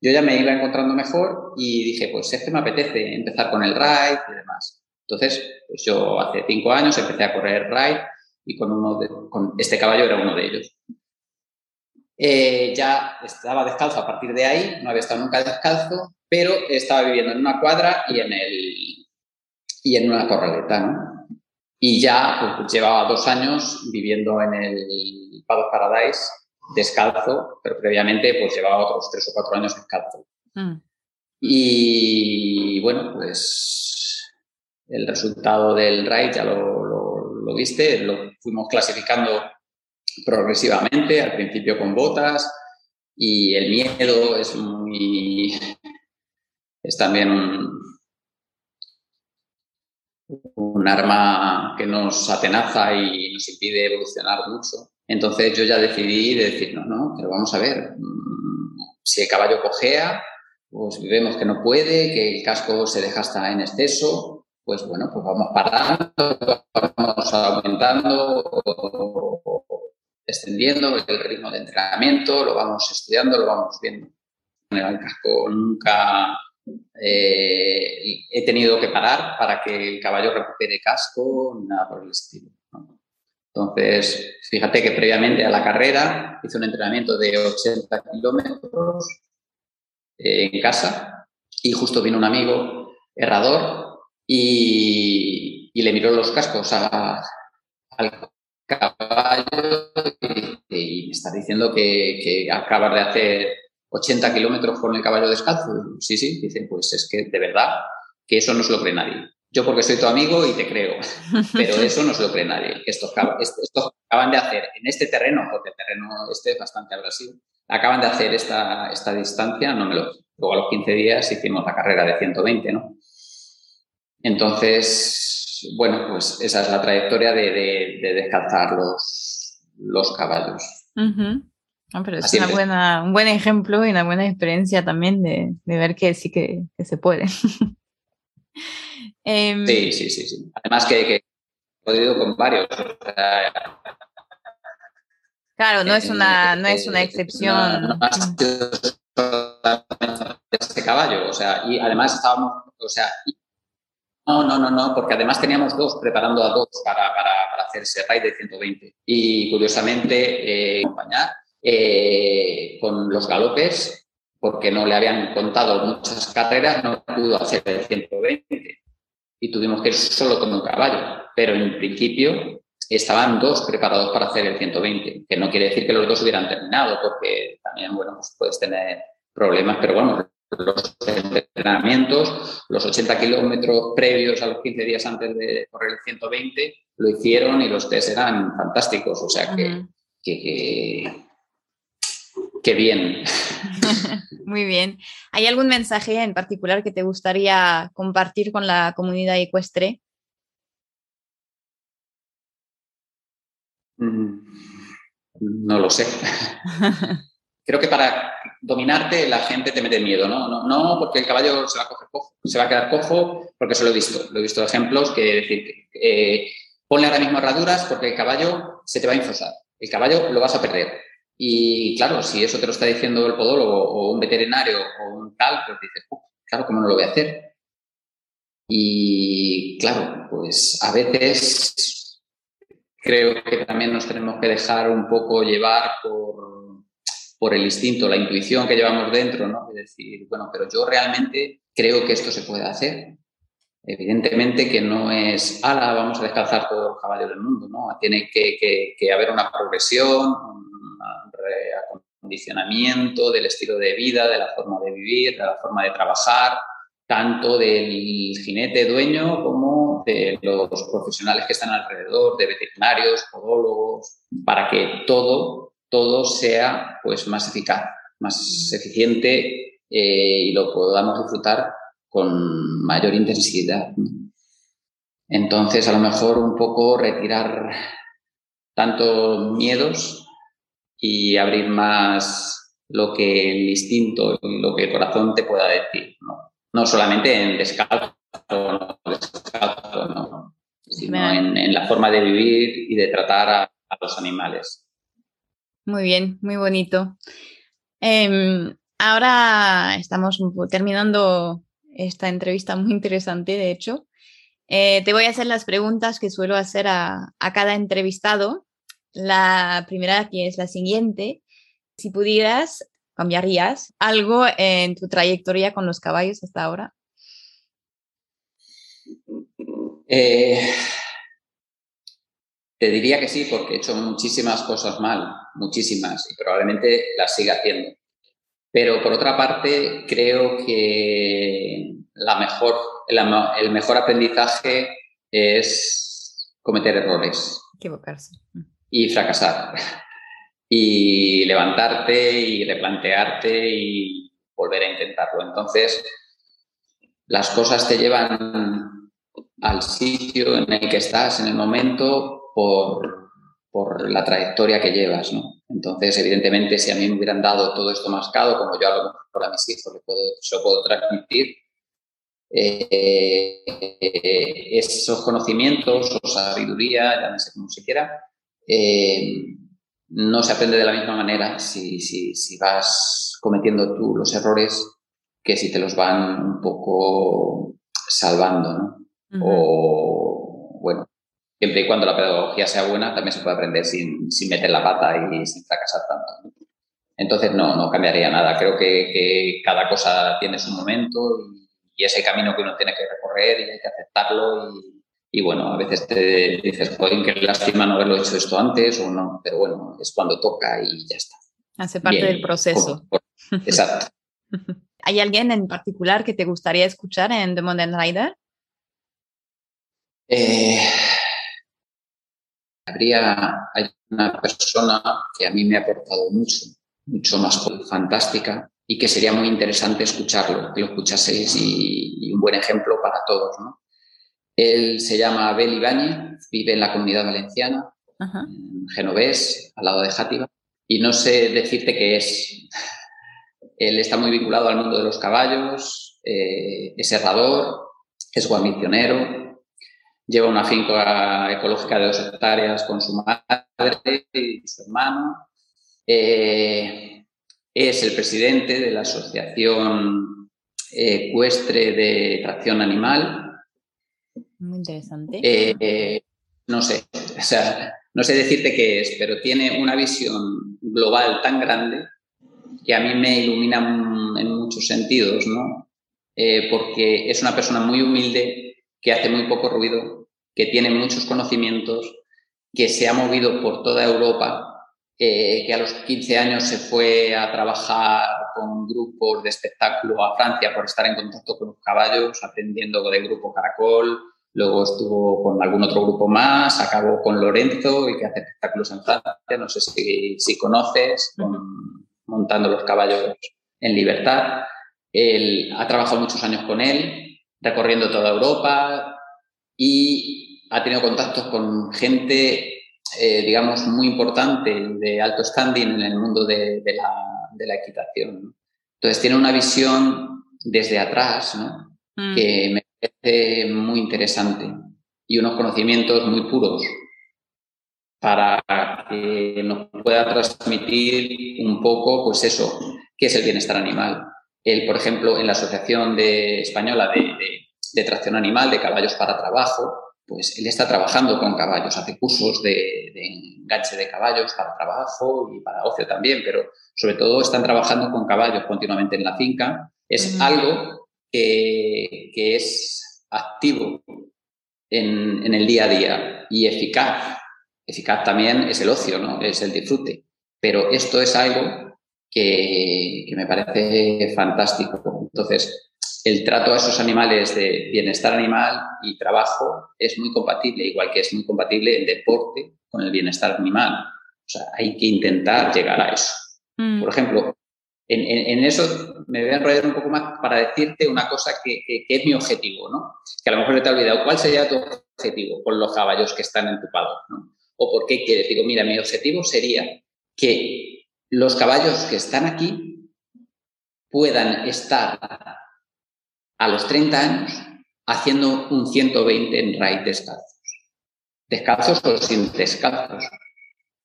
Yo ya me iba encontrando mejor y dije, pues es que me apetece empezar con el ride y demás. Entonces, pues yo hace cinco años empecé a correr ride y con, uno de, con este caballo era uno de ellos. Eh, ya estaba descalzo a partir de ahí, no había estado nunca descalzo, pero estaba viviendo en una cuadra y en el, y en una corraleta, ¿no? Y ya pues, llevaba dos años viviendo en el Paddock Paradise descalzo, pero previamente pues llevaba otros tres o cuatro años descalzo. Mm. Y bueno, pues el resultado del raid ya lo, lo, viste, lo fuimos clasificando progresivamente, al principio con botas, y el miedo es muy... es también un, un arma que nos atenaza y nos impide evolucionar mucho. Entonces yo ya decidí decir, no, no, pero vamos a ver, mm, si el caballo cojea, pues vemos que no puede, que el casco se deja hasta en exceso, pues bueno, pues vamos parando, vamos aumentando o extendiendo el ritmo de entrenamiento, lo vamos estudiando, lo vamos viendo. El casco nunca eh, he tenido que parar para que el caballo recupere casco, nada por el estilo. Entonces, fíjate que previamente a la carrera hice un entrenamiento de 80 kilómetros eh, en casa y justo vino un amigo herrador y, le miró los cascos al caballo y, me está diciendo que, que acabas de hacer 80 kilómetros con el caballo descalzo. Sí, sí, dicen, pues es que de verdad que eso no se lo cree nadie. Yo porque soy tu amigo y te creo, (laughs) pero eso no se lo cree nadie. Estos, estos acaban de hacer en este terreno, porque el terreno este es bastante abrasivo, acaban de hacer esta, esta distancia, no me lo... Luego a los 15 días hicimos la carrera de 120, ¿no? Entonces, bueno, pues esa es la trayectoria de, de, descalzar los, los caballos. Ah, pero es una buena, un buen ejemplo y una buena experiencia también de, de ver que sí que, que se puede. (laughs) Em, sí, sí, sí, sí. Además que, que he podido con varios. claro, no es una, no es una excepción. este caballo, o sea, y además estábamos, o sea, no, no, no, no, porque además teníamos dos, preparando a dos para, para, para hacer ese raid de 120. Y curiosamente, eh, acompañar eh, con los galopes, porque no le habían contado muchas carreras, no pudo hacer el 120 y tuvimos que ir solo con un caballo. Pero en principio estaban dos preparados para hacer el 120, que no quiere decir que los dos hubieran terminado, porque también, bueno, pues puedes tener problemas, pero bueno, los entrenamientos, los 80 kilómetros previos a los 15 días antes de correr el 120, lo hicieron y los test eran fantásticos, o sea que, que, que bien. (laughs) Muy bien. ¿Hay algún mensaje en particular que te gustaría compartir con la comunidad ecuestre? Mm, no lo sé. (laughs) Creo que para dominarte la gente te mete miedo, ¿no? No, no porque el caballo se va a coger cojo, se va a quedar cojo, porque se lo he visto. Lo he visto ejemplos que decir, eh, ponle ahora mismo herraduras porque el caballo se te va a infosar. El caballo lo vas a perder y claro, si eso te lo está diciendo el podólogo o un veterinario o un tal, pues dices, claro, ¿cómo no lo voy a hacer? Y claro, pues a veces creo que también nos tenemos que dejar un poco llevar por, por el instinto, la intuición que llevamos dentro, ¿no? Es decir, bueno, pero yo realmente creo que esto se puede hacer. Evidentemente que no es, ala, vamos a descalzar todo el caballo del mundo, ¿no? Tiene que, que haber una progresión, reacondicionamiento del estilo de vida, de la forma de vivir, de la forma de trabajar, tanto del jinete dueño como de los profesionales que están alrededor, de veterinarios, podólogos, para que todo, todo sea pues, más eficaz, más eficiente eh, y lo podamos disfrutar con mayor intensidad. Entonces, a lo mejor un poco retirar tanto miedos y abrir más lo que el instinto y lo que el corazón te pueda decir, ¿no? No solamente en descalzo, no, no, sino en, la forma de vivir y de tratar a, los animales. Muy bien, muy bonito. Em, ahora estamos terminando esta entrevista muy interesante, de hecho. Eh, te voy a hacer las preguntas que suelo hacer a, a cada entrevistado la primera, que es la siguiente, si pudieras, ¿cambiarías algo en tu trayectoria con los caballos hasta ahora? Eh, te diría que sí, porque he hecho muchísimas cosas mal, muchísimas, y probablemente las siga haciendo. Pero por otra parte, creo que la mejor, el mejor aprendizaje es cometer errores. Equivocarse y fracasar. Y levantarte y replantearte y volver a intentarlo. Entonces, las cosas te llevan al sitio en el que estás en el momento por, por la trayectoria que llevas, ¿no? Entonces, evidentemente, si a mí me hubieran dado todo esto mascado, como yo a lo mejor a mis hijos le puedo, lo puedo transmitir, eh, esos conocimientos o sabiduría, sé cómo se quiera, eh, no se aprende de la misma manera si, si, si, vas cometiendo tú los errores que si te los van un poco salvando, ¿no? O, bueno, siempre y cuando la pedagogía sea buena, también se puede aprender sin, sin meter la pata y sin fracasar tanto. Entonces, no, no cambiaría nada. Creo que, que cada cosa tiene su momento y, y, es el camino que uno tiene que recorrer y hay que aceptarlo y, y bueno, a veces te dices, joder, qué lástima no haberlo hecho esto antes o no, pero bueno, es cuando toca y ya está. Hace parte del proceso. Exacto. (laughs) ¿Hay alguien en particular que te gustaría escuchar en The Modern Rider? Eh, habría hay una persona que a mí me ha aportado mucho, mucho más fantástica y que sería muy interesante escucharlo, que lo escuchaseis y, un buen ejemplo para todos. Él se llama Abel Ibáñez, vive en la comunidad valenciana, en Genovés, al lado de Játiva, y no sé decirte qué es. Él está muy vinculado al mundo de los caballos, eh, es herrador, es guarnicionero, lleva una finca ecológica de dos hectáreas con su madre y su hermano. Eh, es el presidente de la Asociación Ecuestre de Tracción Animal. Muy interesante. Eh, no sé, o sea, no sé decirte qué es, pero tiene una visión global tan grande que a mí me ilumina en muchos sentidos, ¿no? Eh, porque es una persona muy humilde, que hace muy poco ruido, que tiene muchos conocimientos, que se ha movido por toda Europa, eh, que a los 15 años se fue a trabajar con grupos de espectáculo a Francia por estar en contacto con los caballos, aprendiendo del grupo Caracol, luego estuvo con algún otro grupo más, acabó con Lorenzo y que hace espectáculos en Francia, no sé si, si conoces, montando los caballos en libertad. Él ha trabajado muchos años con él, recorriendo toda Europa y ha tenido contactos con gente, eh, digamos, muy importante, de alto standing en el mundo de, la, equitación. Entonces tiene una visión desde atrás ¿no? Mm. que me parece muy interesante y unos conocimientos muy puros para que nos pueda transmitir un poco, pues eso, qué es el bienestar animal. Él, por ejemplo, en la Asociación de, Española de, Tracción Animal, de Caballos para Trabajo, pues él está trabajando con caballos, hace cursos de, enganche de caballos para trabajo y para ocio también, pero sobre todo están trabajando con caballos continuamente en la finca. Es algo que, es activo en, en el día a día y eficaz Eficaz también es el ocio, ¿no? Es el disfrute. Pero esto es algo que, me parece fantástico. Entonces, el trato a esos animales de bienestar animal y trabajo es muy compatible, igual que es muy compatible el deporte con el bienestar animal. O sea, hay que intentar llegar a eso. Mm. Por ejemplo, en, eso me voy a enrollar un poco más para decirte una cosa que, es mi objetivo, ¿no? Que a lo mejor te he olvidado. ¿Cuál sería tu objetivo con los caballos que están en tu paddock? ¿no? ¿O por qué quieres? Digo, mira, mi objetivo sería que los caballos que están aquí puedan estar a los 30 años haciendo un 120 en raíz descalzos. Descalzos o sin descalzos.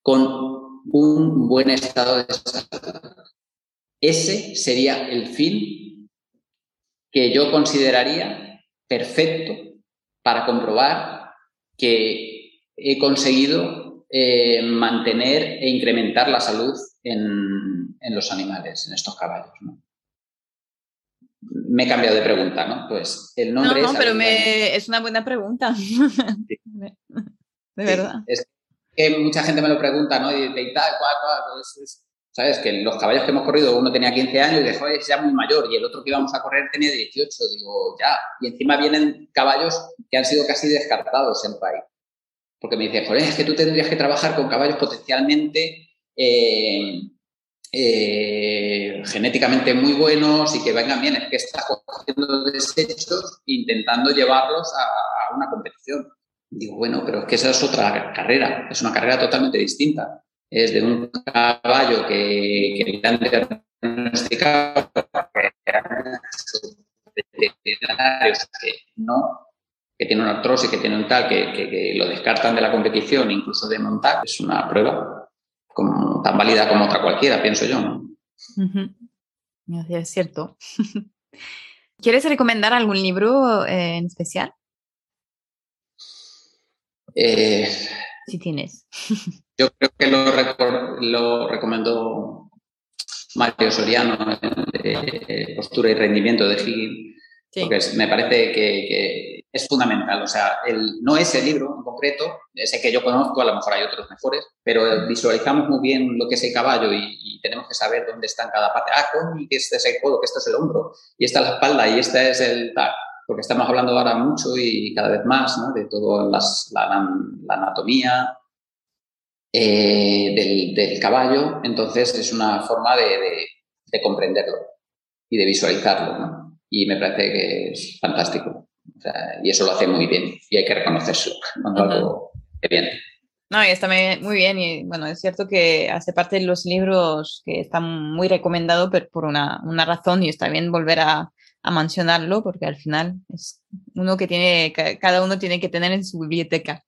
Con un buen estado de salud. Ese sería el fin que yo consideraría perfecto para comprobar que he conseguido eh, mantener e incrementar la salud en, los animales, en estos caballos. Me he cambiado de pregunta, ¿no? Pues el nombre no, no, pero es una buena pregunta. (laughs) de verdad. es que mucha gente me lo pregunta, ¿no? Y, tal, pues ¿Sabes? Que los caballos que hemos corrido, uno tenía 15 años y dejó es ya muy mayor, y el otro que íbamos a correr tenía 18. Digo, ya. Y encima vienen caballos que han sido casi descartados en país porque me dice, joder, es que tú tendrías que trabajar con caballos potencialmente eh, eh, genéticamente muy buenos y que vengan bien. Es que estás cogiendo desechos intentando llevarlos a, una competición. Digo, bueno, pero es que esa es otra carrera, es una carrera totalmente distinta. Es de un caballo que, que le han diagnosticado que no que tiene una artrosis, que tiene un tal, que, lo descartan de la competición, incluso de montar, es una prueba como, tan válida como otra cualquiera, pienso yo. ¿no? Es cierto. (laughs) ¿Quieres recomendar algún libro eh, en especial? Eh, si tienes. (laughs) yo creo que lo, lo recomendó Mario Soriano de Postura y Rendimiento de Higgins, porque me parece que, es fundamental. O sea, el, no ese libro en concreto, ese que yo conozco, a lo mejor hay otros mejores, pero visualizamos muy bien lo que es el caballo y, tenemos que saber dónde está en cada parte. Ah, coño, que este es el codo, que esto es el hombro, y esta es la espalda, y este es el tal. Porque estamos hablando ahora mucho y cada vez más ¿no? de toda la, la, anatomía eh, del, caballo, entonces es una forma de, de comprenderlo y de visualizarlo. ¿no? Y me parece que es fantástico y eso lo hace muy bien y hay que reconocerlo cuando algo bien. No, y está muy bien y bueno, es cierto que hace parte de los libros que están muy recomendados pero por una, una razón y está bien volver a, a mencionarlo porque al final es uno que tiene, cada uno tiene que tener en su biblioteca.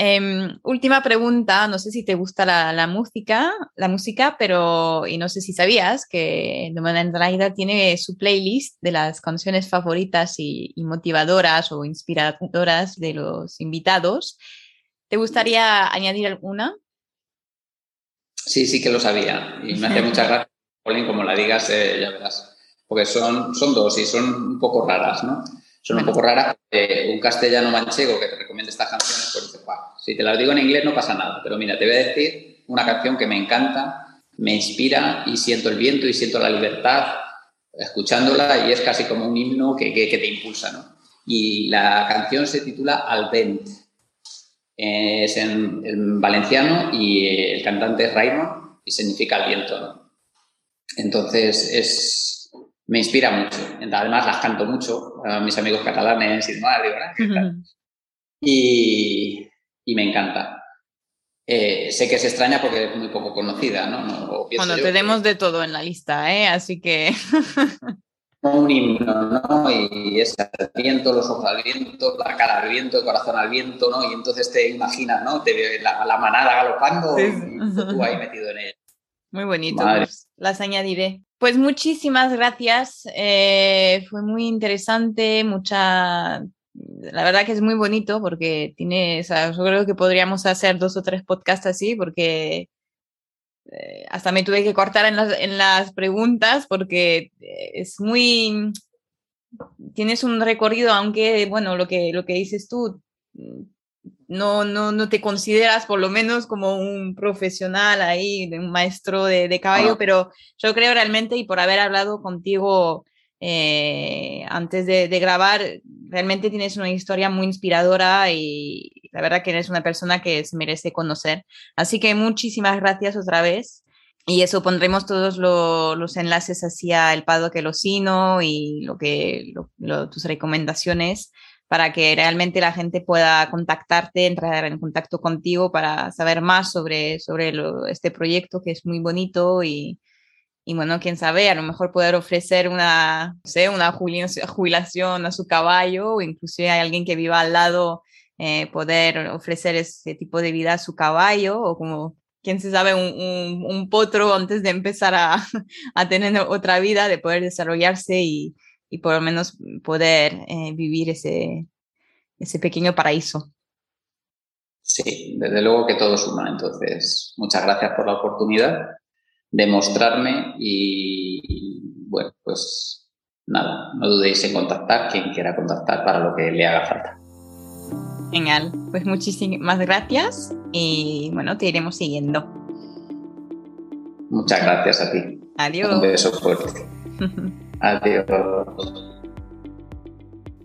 Em, última pregunta, no sé si te gusta la, música, la música, pero y no sé si sabías que Man Rider tiene su playlist de las canciones favoritas y, motivadoras o inspiradoras de los invitados. ¿Te gustaría añadir alguna? Sí, sí que lo sabía y me hace mucha gracia, como la digas, eh, ya verás, porque son, son dos y son un poco raras, ¿no? Son un poco raras. un castellano manchego que te recomiende estas canciones, pues dices, si te las digo en inglés no pasa nada, pero mira, te voy a decir una canción que me encanta, me inspira y siento el viento y siento la libertad escuchándola y es casi como un himno que, que, te impulsa, ¿no? Y la canción se titula Al vent. Es en, valenciano y el cantante es Raymond y significa el viento, ¿no? Entonces es, me inspira mucho. Además, las canto mucho a mis amigos catalanes y demás, y, y, me encanta. Eh, sé que es extraña porque es muy poco conocida, ¿no? bueno, tenemos de todo en la lista, ¿eh? Así que... (laughs) un himno, ¿no? Y es el viento, los ojos al viento, la cara al viento, el corazón al viento, ¿no? Y entonces te imaginas, ¿no? Te la, la manada galopando y tú ahí (laughs) metido en ella. Muy bonito, pues, las añadiré. Pues muchísimas gracias. Eh, fue muy interesante, mucha. La verdad que es muy bonito porque tiene. yo creo que podríamos hacer dos o tres podcasts así porque eh, hasta me tuve que cortar en las, en las preguntas porque eh, es muy. Tienes un recorrido, aunque, bueno, lo que, lo que dices tú, no, no, no te consideras por lo menos como un profesional ahí, un maestro de, caballo, pero yo creo realmente, y por haber hablado contigo eh, antes de, grabar, realmente tienes una historia muy inspiradora y la verdad que eres una persona que se merece conocer. Así que muchísimas gracias otra vez. Y eso pondremos todos los enlaces hacia el Pado que Locino y lo que tus recomendaciones para que realmente la gente pueda contactarte, entrar en contacto contigo para saber más sobre, sobre este proyecto que es muy bonito y, y, bueno, quién sabe, a lo mejor poder ofrecer una, no sé, una (laughs) jubilación a su caballo o inclusive hay alguien que viva al lado, eh, poder ofrecer ese tipo de vida a su caballo o como quién se sabe, un, un, potro antes de empezar a, (laughs) a, tener otra vida, de poder desarrollarse y, y por lo menos poder eh, vivir ese, ese pequeño paraíso. Sí, desde luego que todo suma. Entonces, muchas gracias por la oportunidad de mostrarme y, bueno, pues nada, no dudéis en contactar quien quiera contactar para lo que le haga falta. Genial, pues muchísimas gracias y bueno, te iremos siguiendo. Muchas gracias a ti. Adiós. Un beso fuerte. (laughs) Adiós.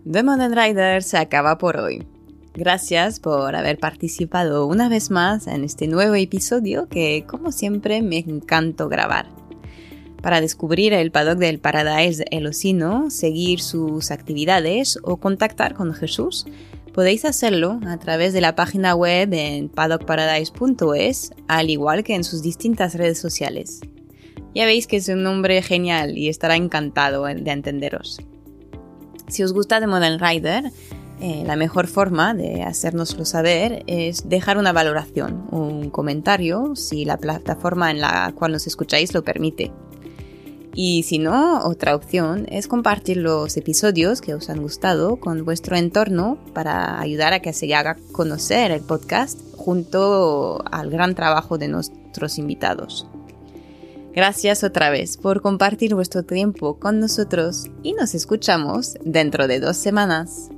Modern Rider se acaba por hoy. Gracias por haber participado una vez más en este nuevo episodio que, como siempre, me encantó grabar. Para descubrir el paddock del Paradise Elosino, seguir sus actividades o contactar con Jesús, podéis hacerlo a través de la página web en paddockparadise.es, al igual que en sus distintas redes sociales. Ya veis que es un nombre genial y estará encantado de entenderos. Si os gusta The Modern Rider, eh, la mejor forma de hacérnoslo saber es dejar una valoración, un comentario, si la plataforma en la cual nos escucháis lo permite. Y si no, otra opción es compartir los episodios que os han gustado con vuestro entorno para ayudar a que se haga conocer el podcast junto al gran trabajo de nuestros invitados. Gracias otra vez por compartir vuestro tiempo con nosotros y nos escuchamos dentro de dos semanas.